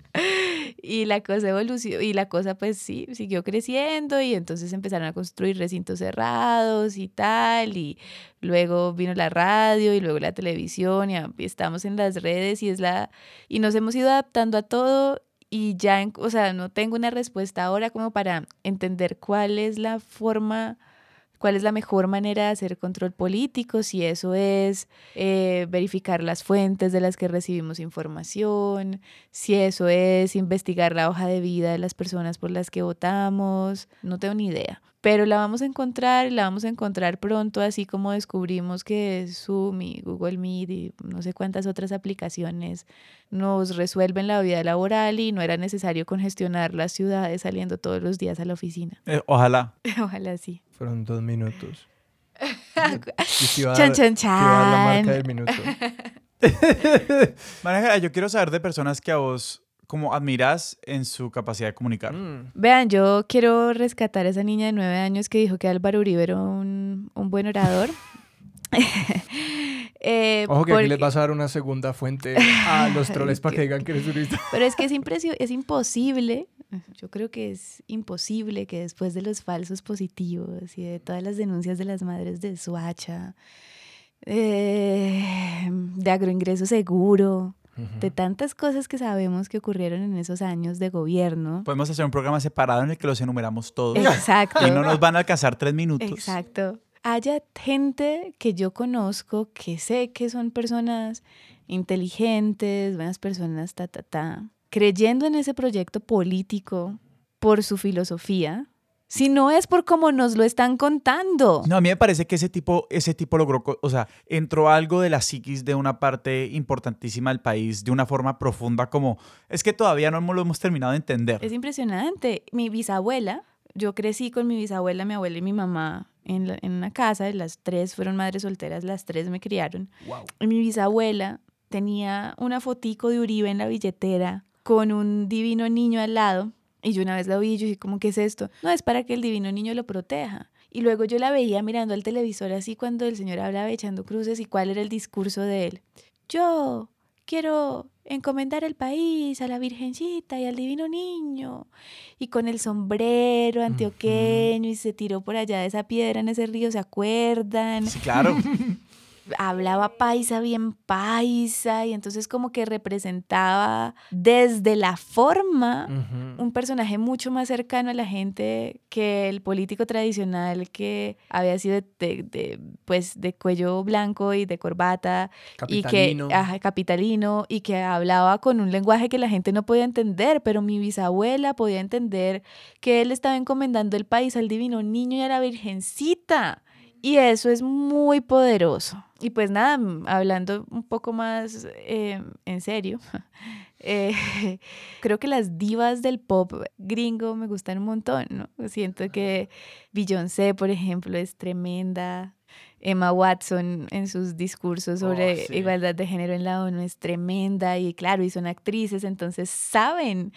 y, la cosa evolucionó y la cosa pues sí siguió creciendo y entonces empezaron a construir recintos cerrados y tal y luego vino la radio y luego la televisión y estamos en las redes y es la y nos hemos ido adaptando a todo y ya, o sea, no tengo una respuesta ahora como para entender cuál es la forma, cuál es la mejor manera de hacer control político, si eso es eh, verificar las fuentes de las que recibimos información, si eso es investigar la hoja de vida de las personas por las que votamos, no tengo ni idea. Pero la vamos a encontrar, la vamos a encontrar pronto, así como descubrimos que Zoom y Google Meet y no sé cuántas otras aplicaciones nos resuelven la vida laboral y no era necesario congestionar las ciudades saliendo todos los días a la oficina. Eh, ojalá. ojalá sí. Fueron dos minutos. chan, chan, chan. la marca del minuto. María, yo quiero saber de personas que a vos como admiras en su capacidad de comunicar. Mm. Vean, yo quiero rescatar a esa niña de nueve años que dijo que Álvaro Uribe era un, un buen orador. eh, Ojo que porque... aquí les vas a dar una segunda fuente a los troles para que digan que eres turista. Pero es que es, es imposible Yo creo que es imposible que después de los falsos positivos y de todas las denuncias de las madres de Suacha, eh, de agroingreso seguro, de tantas cosas que sabemos que ocurrieron en esos años de gobierno. Podemos hacer un programa separado en el que los enumeramos todos. Exacto. Y no nos van a alcanzar tres minutos. Exacto. Haya gente que yo conozco, que sé que son personas inteligentes, buenas personas, ta, ta, ta, creyendo en ese proyecto político por su filosofía, si no es por cómo nos lo están contando. No, a mí me parece que ese tipo, ese tipo logró, o sea, entró algo de la psiquis de una parte importantísima del país de una forma profunda como, es que todavía no lo hemos terminado de entender. Es impresionante. Mi bisabuela, yo crecí con mi bisabuela, mi abuela y mi mamá en, en una casa, las tres fueron madres solteras, las tres me criaron. Y mi bisabuela tenía una fotico de Uribe en la billetera con un divino niño al lado. Y yo una vez la vi y yo dije, ¿cómo que es esto? No, es para que el divino niño lo proteja. Y luego yo la veía mirando al televisor así cuando el señor hablaba echando cruces y cuál era el discurso de él. Yo quiero encomendar el país a la Virgencita y al Divino Niño. Y con el sombrero antioqueño y se tiró por allá de esa piedra en ese río, ¿se acuerdan? Sí, claro. hablaba paisa bien paisa y entonces como que representaba desde la forma un personaje mucho más cercano a la gente que el político tradicional que había sido de, pues de cuello blanco y de corbata y que capitalino y que hablaba con un lenguaje que la gente no podía entender, pero mi bisabuela podía entender que él estaba encomendando el país al divino niño y a la virgencita. Y eso es muy poderoso. Y pues nada, hablando un poco más eh, en serio, eh, creo que las divas del pop gringo me gustan un montón, ¿no? Siento que Beyoncé, por ejemplo, es tremenda. Emma Watson en sus discursos sobre oh, igualdad de género en la ONU es tremenda y claro, y son actrices, entonces saben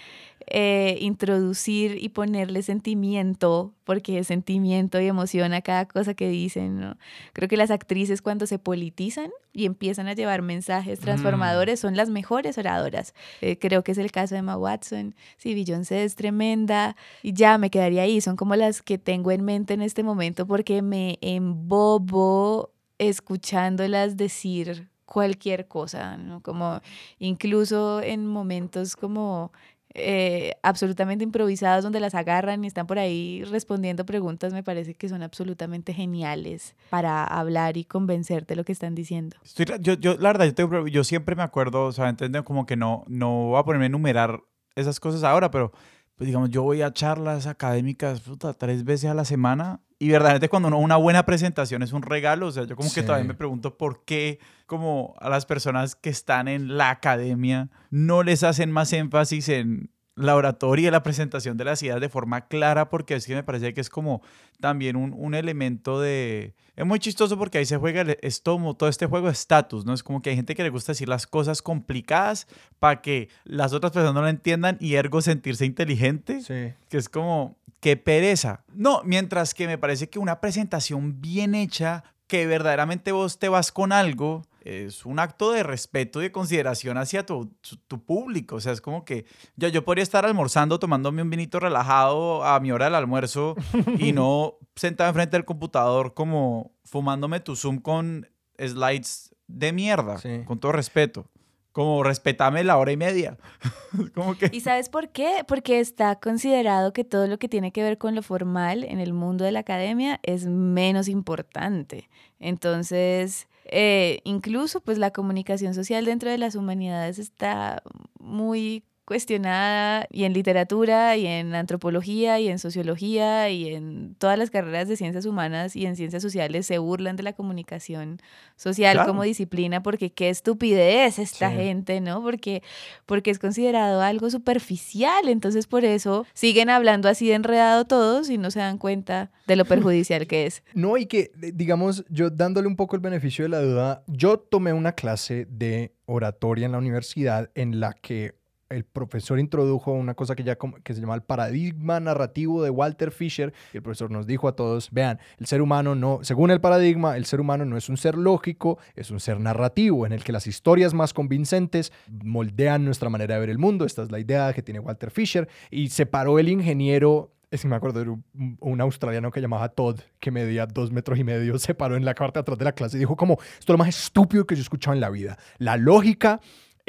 eh, introducir y ponerle sentimiento, porque es sentimiento y emoción a cada cosa que dicen. ¿no? Creo que las actrices cuando se politizan y empiezan a llevar mensajes mm. transformadores son las mejores oradoras. Eh, creo que es el caso de Emma Watson. Sí, Beyoncé es tremenda y ya me quedaría ahí. Son como las que tengo en mente en este momento porque me embobo escuchándolas decir cualquier cosa, ¿no? Como incluso en momentos como eh, absolutamente improvisadas donde las agarran y están por ahí respondiendo preguntas, me parece que son absolutamente geniales para hablar y convencer de lo que están diciendo. yo, yo, la verdad, yo, yo, siempre me acuerdo, o sea, entiendo como que no, no voy a ponerme a enumerar esas cosas ahora, pero pues digamos, yo voy a charlas académicas puta, tres veces a la semana y verdaderamente cuando uno, una buena presentación es un regalo, o sea, yo como que todavía me pregunto por qué como a las personas que están en la academia no les hacen más énfasis en la oratoria y la presentación de las ideas de forma clara, porque es que me parece que es como también un, un elemento de... Es muy chistoso porque ahí se juega, es todo, todo este juego de estatus, ¿no? Es como que hay gente que le gusta decir las cosas complicadas para que las otras personas no lo entiendan y ergo sentirse inteligente, sí. que es como, qué pereza. No, mientras que me parece que una presentación bien hecha, que verdaderamente vos te vas con algo, es un acto de respeto y de consideración hacia tu, tu, público. O sea, es como que yo, yo podría estar almorzando, tomándome un vinito relajado a mi hora del almuerzo y no sentado enfrente del computador como fumándome tu Zoom con slides de mierda, con todo respeto como respetame la hora y media. como que... ¿Y sabes por qué? Porque está considerado que todo lo que tiene que ver con lo formal en el mundo de la academia es menos importante. Entonces, eh, incluso pues la comunicación social dentro de las humanidades está muy cuestionada y en literatura y en antropología y en sociología y en todas las carreras de ciencias humanas y en ciencias sociales se burlan de la comunicación social como disciplina porque qué estupidez esta gente, ¿no? Porque, porque es considerado algo superficial, entonces por eso siguen hablando así de enredado todos y no se dan cuenta de lo perjudicial que es. No, y que, digamos, yo dándole un poco el beneficio de la duda, yo tomé una clase de oratoria en la universidad en la que el profesor introdujo una cosa que, ya que se llama el paradigma narrativo de Walter Fisher y el profesor nos dijo a todos, vean, el ser humano no, según el paradigma, el ser humano no es un ser lógico, es un ser narrativo en el que las historias más convincentes moldean nuestra manera de ver el mundo. Esta es la idea que tiene Walter Fisher y separó el ingeniero es que me acuerdo de un, australiano que llamaba Todd, que medía dos metros y medio, se paró en la parte de atrás de la clase y dijo como, esto es lo más estúpido que yo he escuchado en la vida. La lógica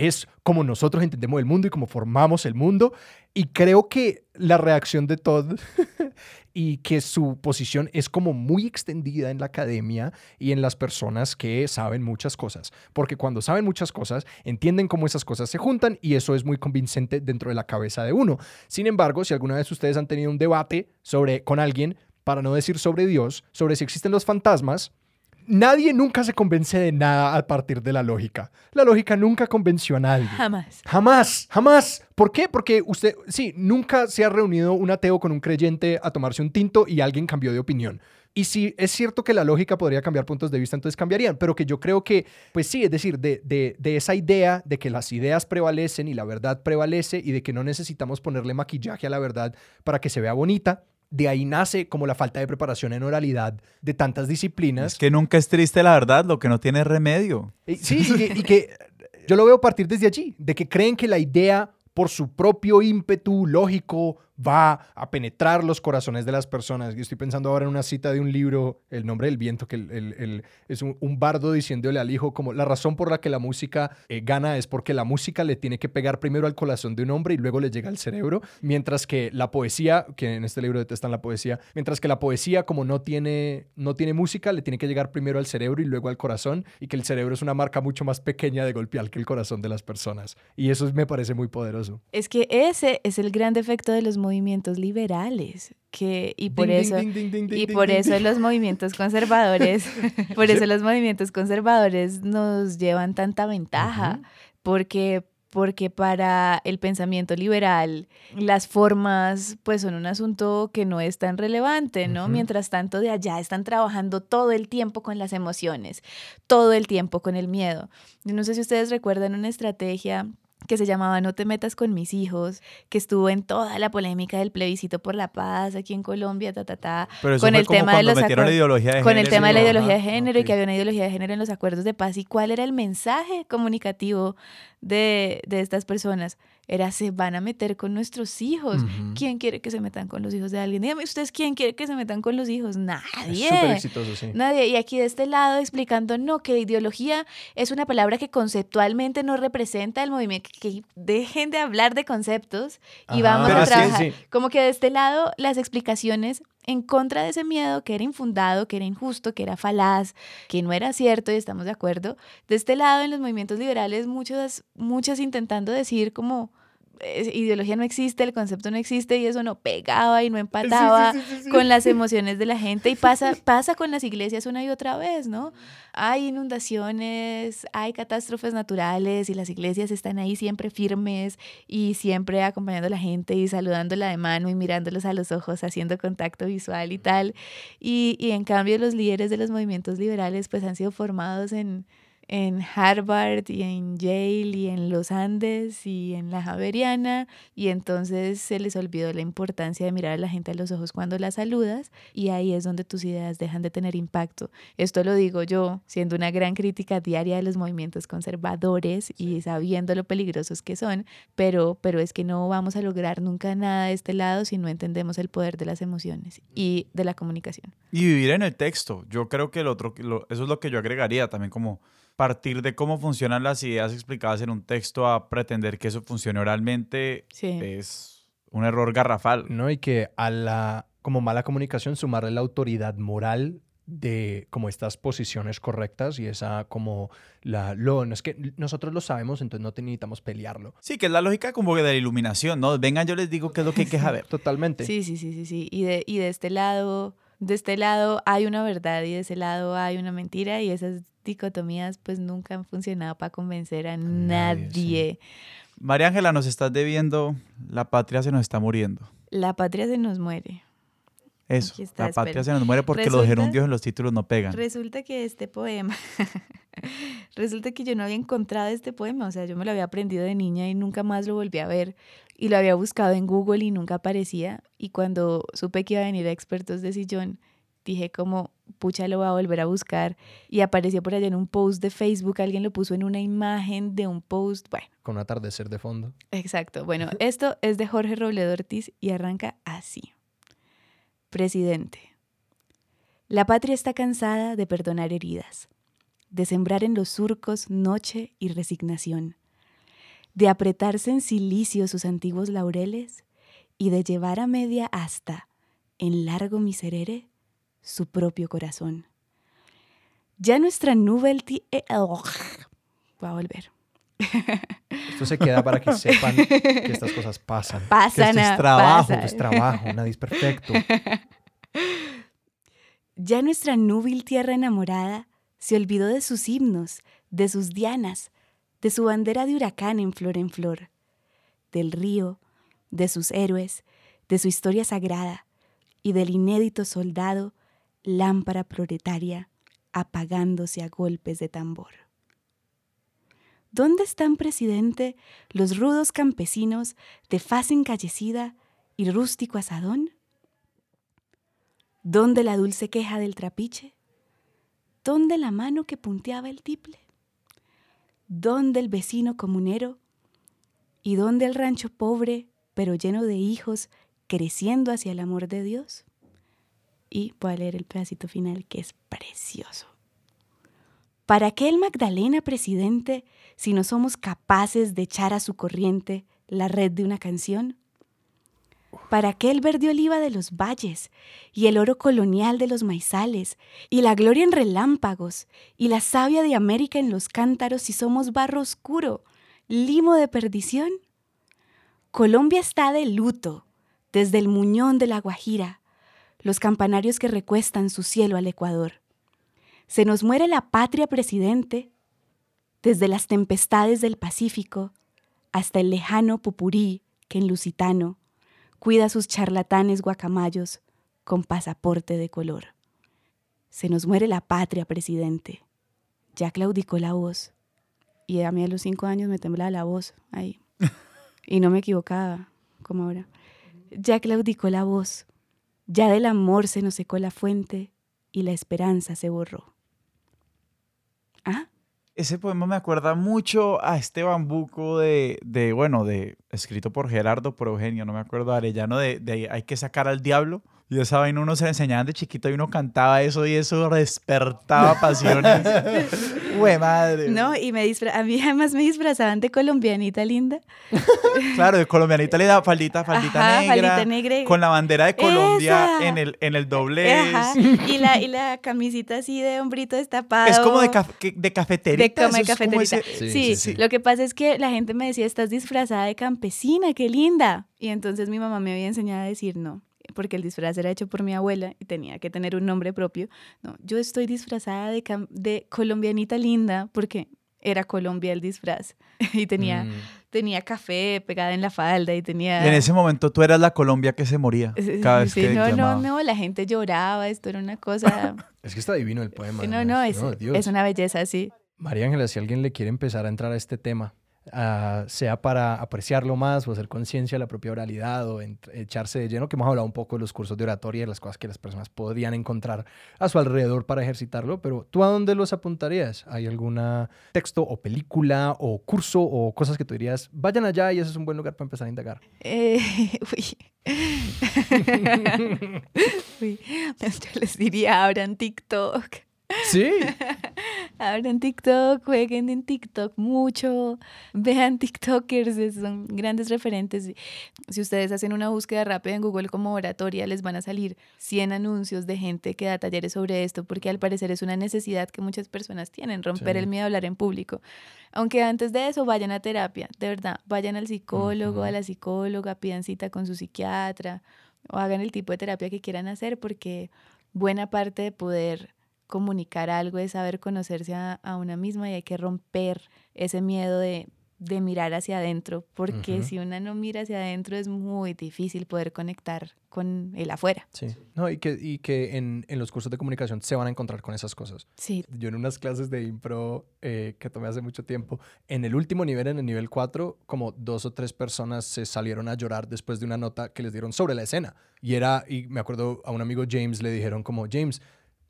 es como nosotros entendemos el mundo y cómo formamos el mundo. Y creo que la reacción de Todd y que su posición es como muy extendida en la academia y en las personas que saben muchas cosas. Porque cuando saben muchas cosas, entienden cómo esas cosas se juntan y eso es muy convincente dentro de la cabeza de uno. Sin embargo, si alguna vez ustedes han tenido un debate sobre, con alguien, para no decir sobre Dios, sobre si existen los fantasmas, Nadie nunca se convence de nada a partir de la lógica. La lógica nunca convenció a nadie. Jamás. Jamás, jamás. ¿Por qué? Porque usted, sí, nunca se ha reunido un ateo con un creyente a tomarse un tinto y alguien cambió de opinión. Y si es cierto que la lógica podría cambiar puntos de vista, entonces cambiarían. Pero que yo creo que, pues sí, es decir, de, de, de, esa idea de que las ideas prevalecen y la verdad prevalece y de que no necesitamos ponerle maquillaje a la verdad para que se vea bonita, de ahí nace como la falta de preparación en oralidad de tantas disciplinas. Es que nunca es triste la verdad, lo que no tiene remedio. Sí, y que, yo lo veo partir desde allí, de que creen que la idea por su propio ímpetu lógico, va a penetrar los corazones de las personas. Yo estoy pensando ahora en una cita de un libro, El nombre del viento, que el, es un, bardo diciéndole al hijo como la razón por la que la música eh, gana es porque la música le tiene que pegar primero al corazón de un hombre y luego le llega al cerebro, mientras que la poesía, que en este libro detestan la poesía, mientras que la poesía como no tiene, no tiene música, le tiene que llegar primero al cerebro y luego al corazón y que el cerebro es una marca mucho más pequeña de golpear que el corazón de las personas. Y eso me parece muy poderoso. Es que ese es el gran defecto de los movimientos liberales. Que, y por eso, y por eso los movimientos conservadores, por eso los movimientos conservadores nos llevan tanta ventaja, porque porque para el pensamiento liberal las formas pues son un asunto que no es tan relevante, ¿no? Mientras tanto de allá están trabajando todo el tiempo con las emociones, todo el tiempo con el miedo. Yo no sé si ustedes recuerdan una estrategia que se llamaba No te metas con mis hijos, que estuvo en toda la polémica del plebiscito por la paz aquí en Colombia, ta, ta, ta, con el tema de los ideología con el tema de la ideología de género y que había una ideología de género en los acuerdos de paz. Y cuál era el mensaje comunicativo de, de estas personas era se van a meter con nuestros hijos. ¿Quién quiere que se metan con los hijos de alguien? Dígame, ¿ustedes quién quiere que se metan con los hijos? Nadie. Súper exitoso, sí. Nadie. Y aquí de este lado explicando, no, que ideología es una palabra que conceptualmente no representa el movimiento, que dejen de hablar de conceptos y vamos a trabajar. Como que de este lado las explicaciones en contra de ese miedo que era infundado, que era injusto, que era falaz, que no era cierto y estamos de acuerdo. De este lado, en los movimientos liberales, muchas, muchas intentando decir como ideología no existe, el concepto no existe y eso no pegaba y no empataba con las emociones de la gente y pasa, pasa con las iglesias una y otra vez, ¿no? Hay inundaciones, hay catástrofes naturales y las iglesias están ahí siempre firmes y siempre acompañando a la gente y saludándola de mano y mirándolos a los ojos, haciendo contacto visual y tal. Y, y en cambio los líderes de los movimientos liberales pues han sido formados en en Harvard y en Yale y en los Andes y en la Javeriana y entonces se les olvidó la importancia de mirar a la gente a los ojos cuando la saludas y ahí es donde tus ideas dejan de tener impacto. Esto lo digo yo, siendo una gran crítica diaria de los movimientos conservadores y sabiendo lo peligrosos que son, pero, pero es que no vamos a lograr nunca nada de este lado si no entendemos el poder de las emociones y de la comunicación. Y vivir en el texto. Yo creo que el otro, eso es lo que yo agregaría también como partir de cómo funcionan las ideas explicadas en un texto a pretender que eso funcione oralmente es un error garrafal. No, y que a la como mala comunicación sumarle la autoridad moral de como estas posiciones correctas y esa como la lo no es que nosotros lo sabemos entonces no necesitamos pelearlo. Sí que es la lógica como de la iluminación no vengan yo les digo qué es lo que hay que saber. totalmente. Sí sí sí sí sí. Y de y de este lado de este lado hay una verdad y de ese lado hay una mentira y esas dicotomías pues nunca han funcionado para convencer a nadie. María Ángela, nos estás debiendo, la patria se nos está muriendo. La patria se nos muere. Eso, la patria se nos muere porque los gerundios en los títulos no pegan. Resulta que este poema Resulta que yo no había encontrado este poema, o sea, yo me lo había aprendido de niña y nunca más lo volví a ver. Y lo había buscado en Google y nunca aparecía. Y cuando supe que iba a venir a Expertos de Sillón, dije como, pucha, lo voy a volver a buscar. Y apareció por allá en un post de Facebook, alguien lo puso en una imagen de un post, bueno. Con un atardecer de fondo. Exacto. Bueno, esto es de Jorge Robledo Ortiz y arranca así. Presidente. La patria está cansada de perdonar heridas de sembrar en los surcos noche y resignación, de apretarse en silicio sus antiguos laureles y de llevar a media asta, en largo miserere, su propio corazón. Ya nuestra nube eh, oh, voy a volver. Esto se queda para que sepan que estas cosas pasan. Pasan. Que esto es trabajo, es trabajo, nadie es perfecto. Ya nuestra núbil tierra enamorada se olvidó de sus himnos, de sus dianas, de su bandera de huracán en flor en flor, del río, de sus héroes, de su historia sagrada y del inédito soldado, lámpara proletaria, apagándose a golpes de tambor. ¿Dónde están, presidente, los rudos campesinos de faz encallecida y rústico asadón? ¿Dónde la dulce queja del trapiche? ¿Dónde la mano que punteaba el tiple? ¿Dónde el vecino comunero? ¿Y dónde el rancho pobre, pero lleno de hijos, creciendo hacia el amor de Dios? Y voy a leer el pedacito final que es precioso. ¿Para qué el Magdalena presidente si no somos capaces de echar a su corriente la red de una canción? ¿Para qué el verde oliva de los valles y el oro colonial de los maizales y la gloria en relámpagos y la savia de América en los cántaros si somos barro oscuro, limo de perdición? Colombia está de luto desde el muñón de la Guajira, los campanarios que recuestan su cielo al Ecuador. Se nos muere la patria presidente desde las tempestades del Pacífico hasta el lejano Pupurí que en Lusitano cuida sus charlatanes guacamayos con pasaporte de color. Se nos muere la patria, presidente. Ya claudicó la voz. Y a mí a los cinco años me temblaba la voz ahí. Y no me equivocaba, como ahora. Ya claudicó la voz. Ya del amor se nos secó la fuente y la esperanza se borró. ¿Ah? Ese poema me acuerda mucho a este bambuco de, de bueno, de escrito por Gerardo, por Eugenio, no me acuerdo, Arellano, de, de Hay que sacar al diablo. Y esa vaina uno se enseñaban de chiquito y uno cantaba eso y eso despertaba pasiones. Güey, madre. No, y me a mí además me disfrazaban de colombianita linda. claro, de colombianita linda, faldita, faldita, negra, faldita negra. Con la bandera de Colombia en el, en el doblez. Y la, y la camisita así de hombrito destapado. Es como de, de cafeterita. De, cafeterita. Sí, sí, lo que pasa es que la gente me decía, estás disfrazada de campesina, qué linda. Y entonces mi mamá me había enseñado a decir no porque el disfraz era hecho por mi abuela y tenía que tener un nombre propio. No, yo estoy disfrazada de, de colombianita linda porque era Colombia el disfraz y tenía, mm. tenía café pegada en la falda y tenía... en ese momento tú eras la Colombia que se moría cada vez que no, no, no, la gente lloraba, esto era una cosa... es que está divino el poema. No, no, es, es una belleza, sí. María Ángela, si alguien le quiere empezar a entrar a este tema, Ah, sea para apreciarlo más o hacer conciencia de la propia oralidad o echarse de lleno, que hemos hablado un poco de los cursos de oratoria y las cosas que las personas podrían encontrar a su alrededor para ejercitarlo, pero ¿tú a dónde los apuntarías? ¿Hay algún texto o película o curso o cosas que tú dirías, vayan allá y ese es un buen lugar para empezar a indagar? Eh, uy. Yo les diría, abran TikTok. Sí. Abran TikTok, jueguen en TikTok mucho, vean TikTokers, son grandes referentes. Si ustedes hacen una búsqueda rápida en Google como oratoria, les van a salir 100 anuncios de gente que da talleres sobre esto, porque al parecer es una necesidad que muchas personas tienen, romper el miedo a hablar en público. Aunque antes de eso vayan a terapia, de verdad, vayan al psicólogo, a la psicóloga, pidan cita con su psiquiatra o hagan el tipo de terapia que quieran hacer, porque buena parte de poder comunicar algo, es saber conocerse a, una misma y hay que romper ese miedo de de mirar hacia adentro, porque si una no mira hacia adentro es muy difícil poder conectar con el afuera. Sí. No, y que, y que en, en los cursos de comunicación se van a encontrar con esas cosas. Sí, Yo en unas clases de impro eh, que tomé hace mucho tiempo, en el último nivel, en el nivel 4, como dos o tres personas se salieron a llorar después de una nota que les dieron sobre la escena. Y era, y me acuerdo a un amigo James le dijeron como, James,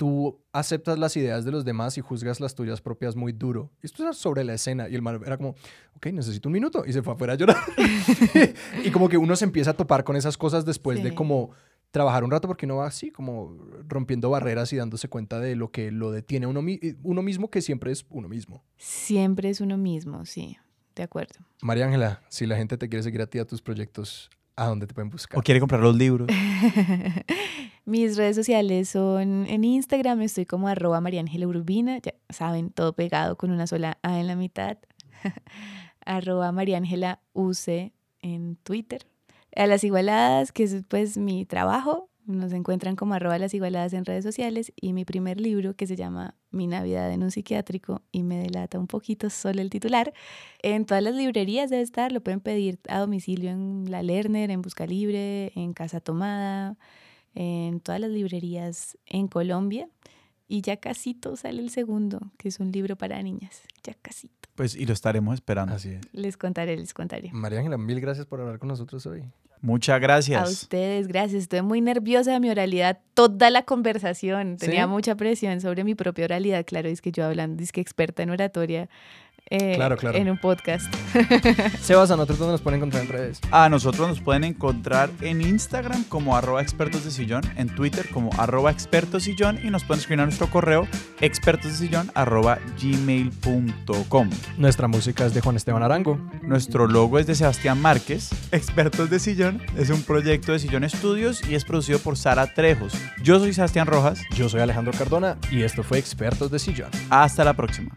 tú aceptas las ideas de los demás y juzgas las tuyas propias muy duro. Y esto era sobre la escena. Y el man era como, ok, necesito un minuto. Y se fue afuera a llorar. y como que uno se empieza a topar con esas cosas después de como trabajar un rato porque uno va así, como rompiendo barreras y dándose cuenta de lo que lo detiene uno, mi- uno mismo, que siempre es uno mismo. siempre es uno mismo, sí, de acuerdo. María Ángela, si la gente te quiere seguir a ti, a tus proyectos, ¿a dónde te pueden buscar? ¿O quiere comprar los libros? Mis redes sociales son en Instagram, estoy como arroba María Ángela Urbina, ya saben, todo pegado con una sola A en la mitad. arroba María Ángela UC en Twitter. A las igualadas, que es pues mi trabajo, nos encuentran como arroba las igualadas en redes sociales y mi primer libro que se llama Mi Navidad en un psiquiátrico y me delata un poquito solo el titular. En todas las librerías debe estar, lo pueden pedir a domicilio en La Lerner, en Busca Libre, en Casa Tomada, en todas las librerías en Colombia. Y ya casito sale el segundo, que es un libro para niñas. Ya casito. Pues y lo estaremos esperando. Así es. Les contaré, les contaré. María Ángela, mil gracias por hablar con nosotros hoy. Muchas A gracias. ustedes, gracias. Estuve muy nerviosa de mi oralidad toda la conversación. Tenía ¿Sí? mucha presión sobre mi propia oralidad. Claro, es que yo hablando, es que experta en oratoria eh, Claro, claro. en un podcast. Sebas, a nosotros dónde nos pueden encontrar en redes. A nosotros nos pueden encontrar en Instagram como arroba expertos de sillón, en Twitter como arroba expertos sillón y nos pueden escribir a nuestro correo expertos de sillón arroba gmail.com. Nuestra música es de Juan Esteban Arango. Nuestro logo es de Sebastián Márquez. Expertos de Sillón es un proyecto de Sillón Estudios y es producido por Sara Trejos. Yo soy Sebastián Rojas. Yo soy Alejandro Cardona y esto fue Expertos de Sillón. Hasta la próxima.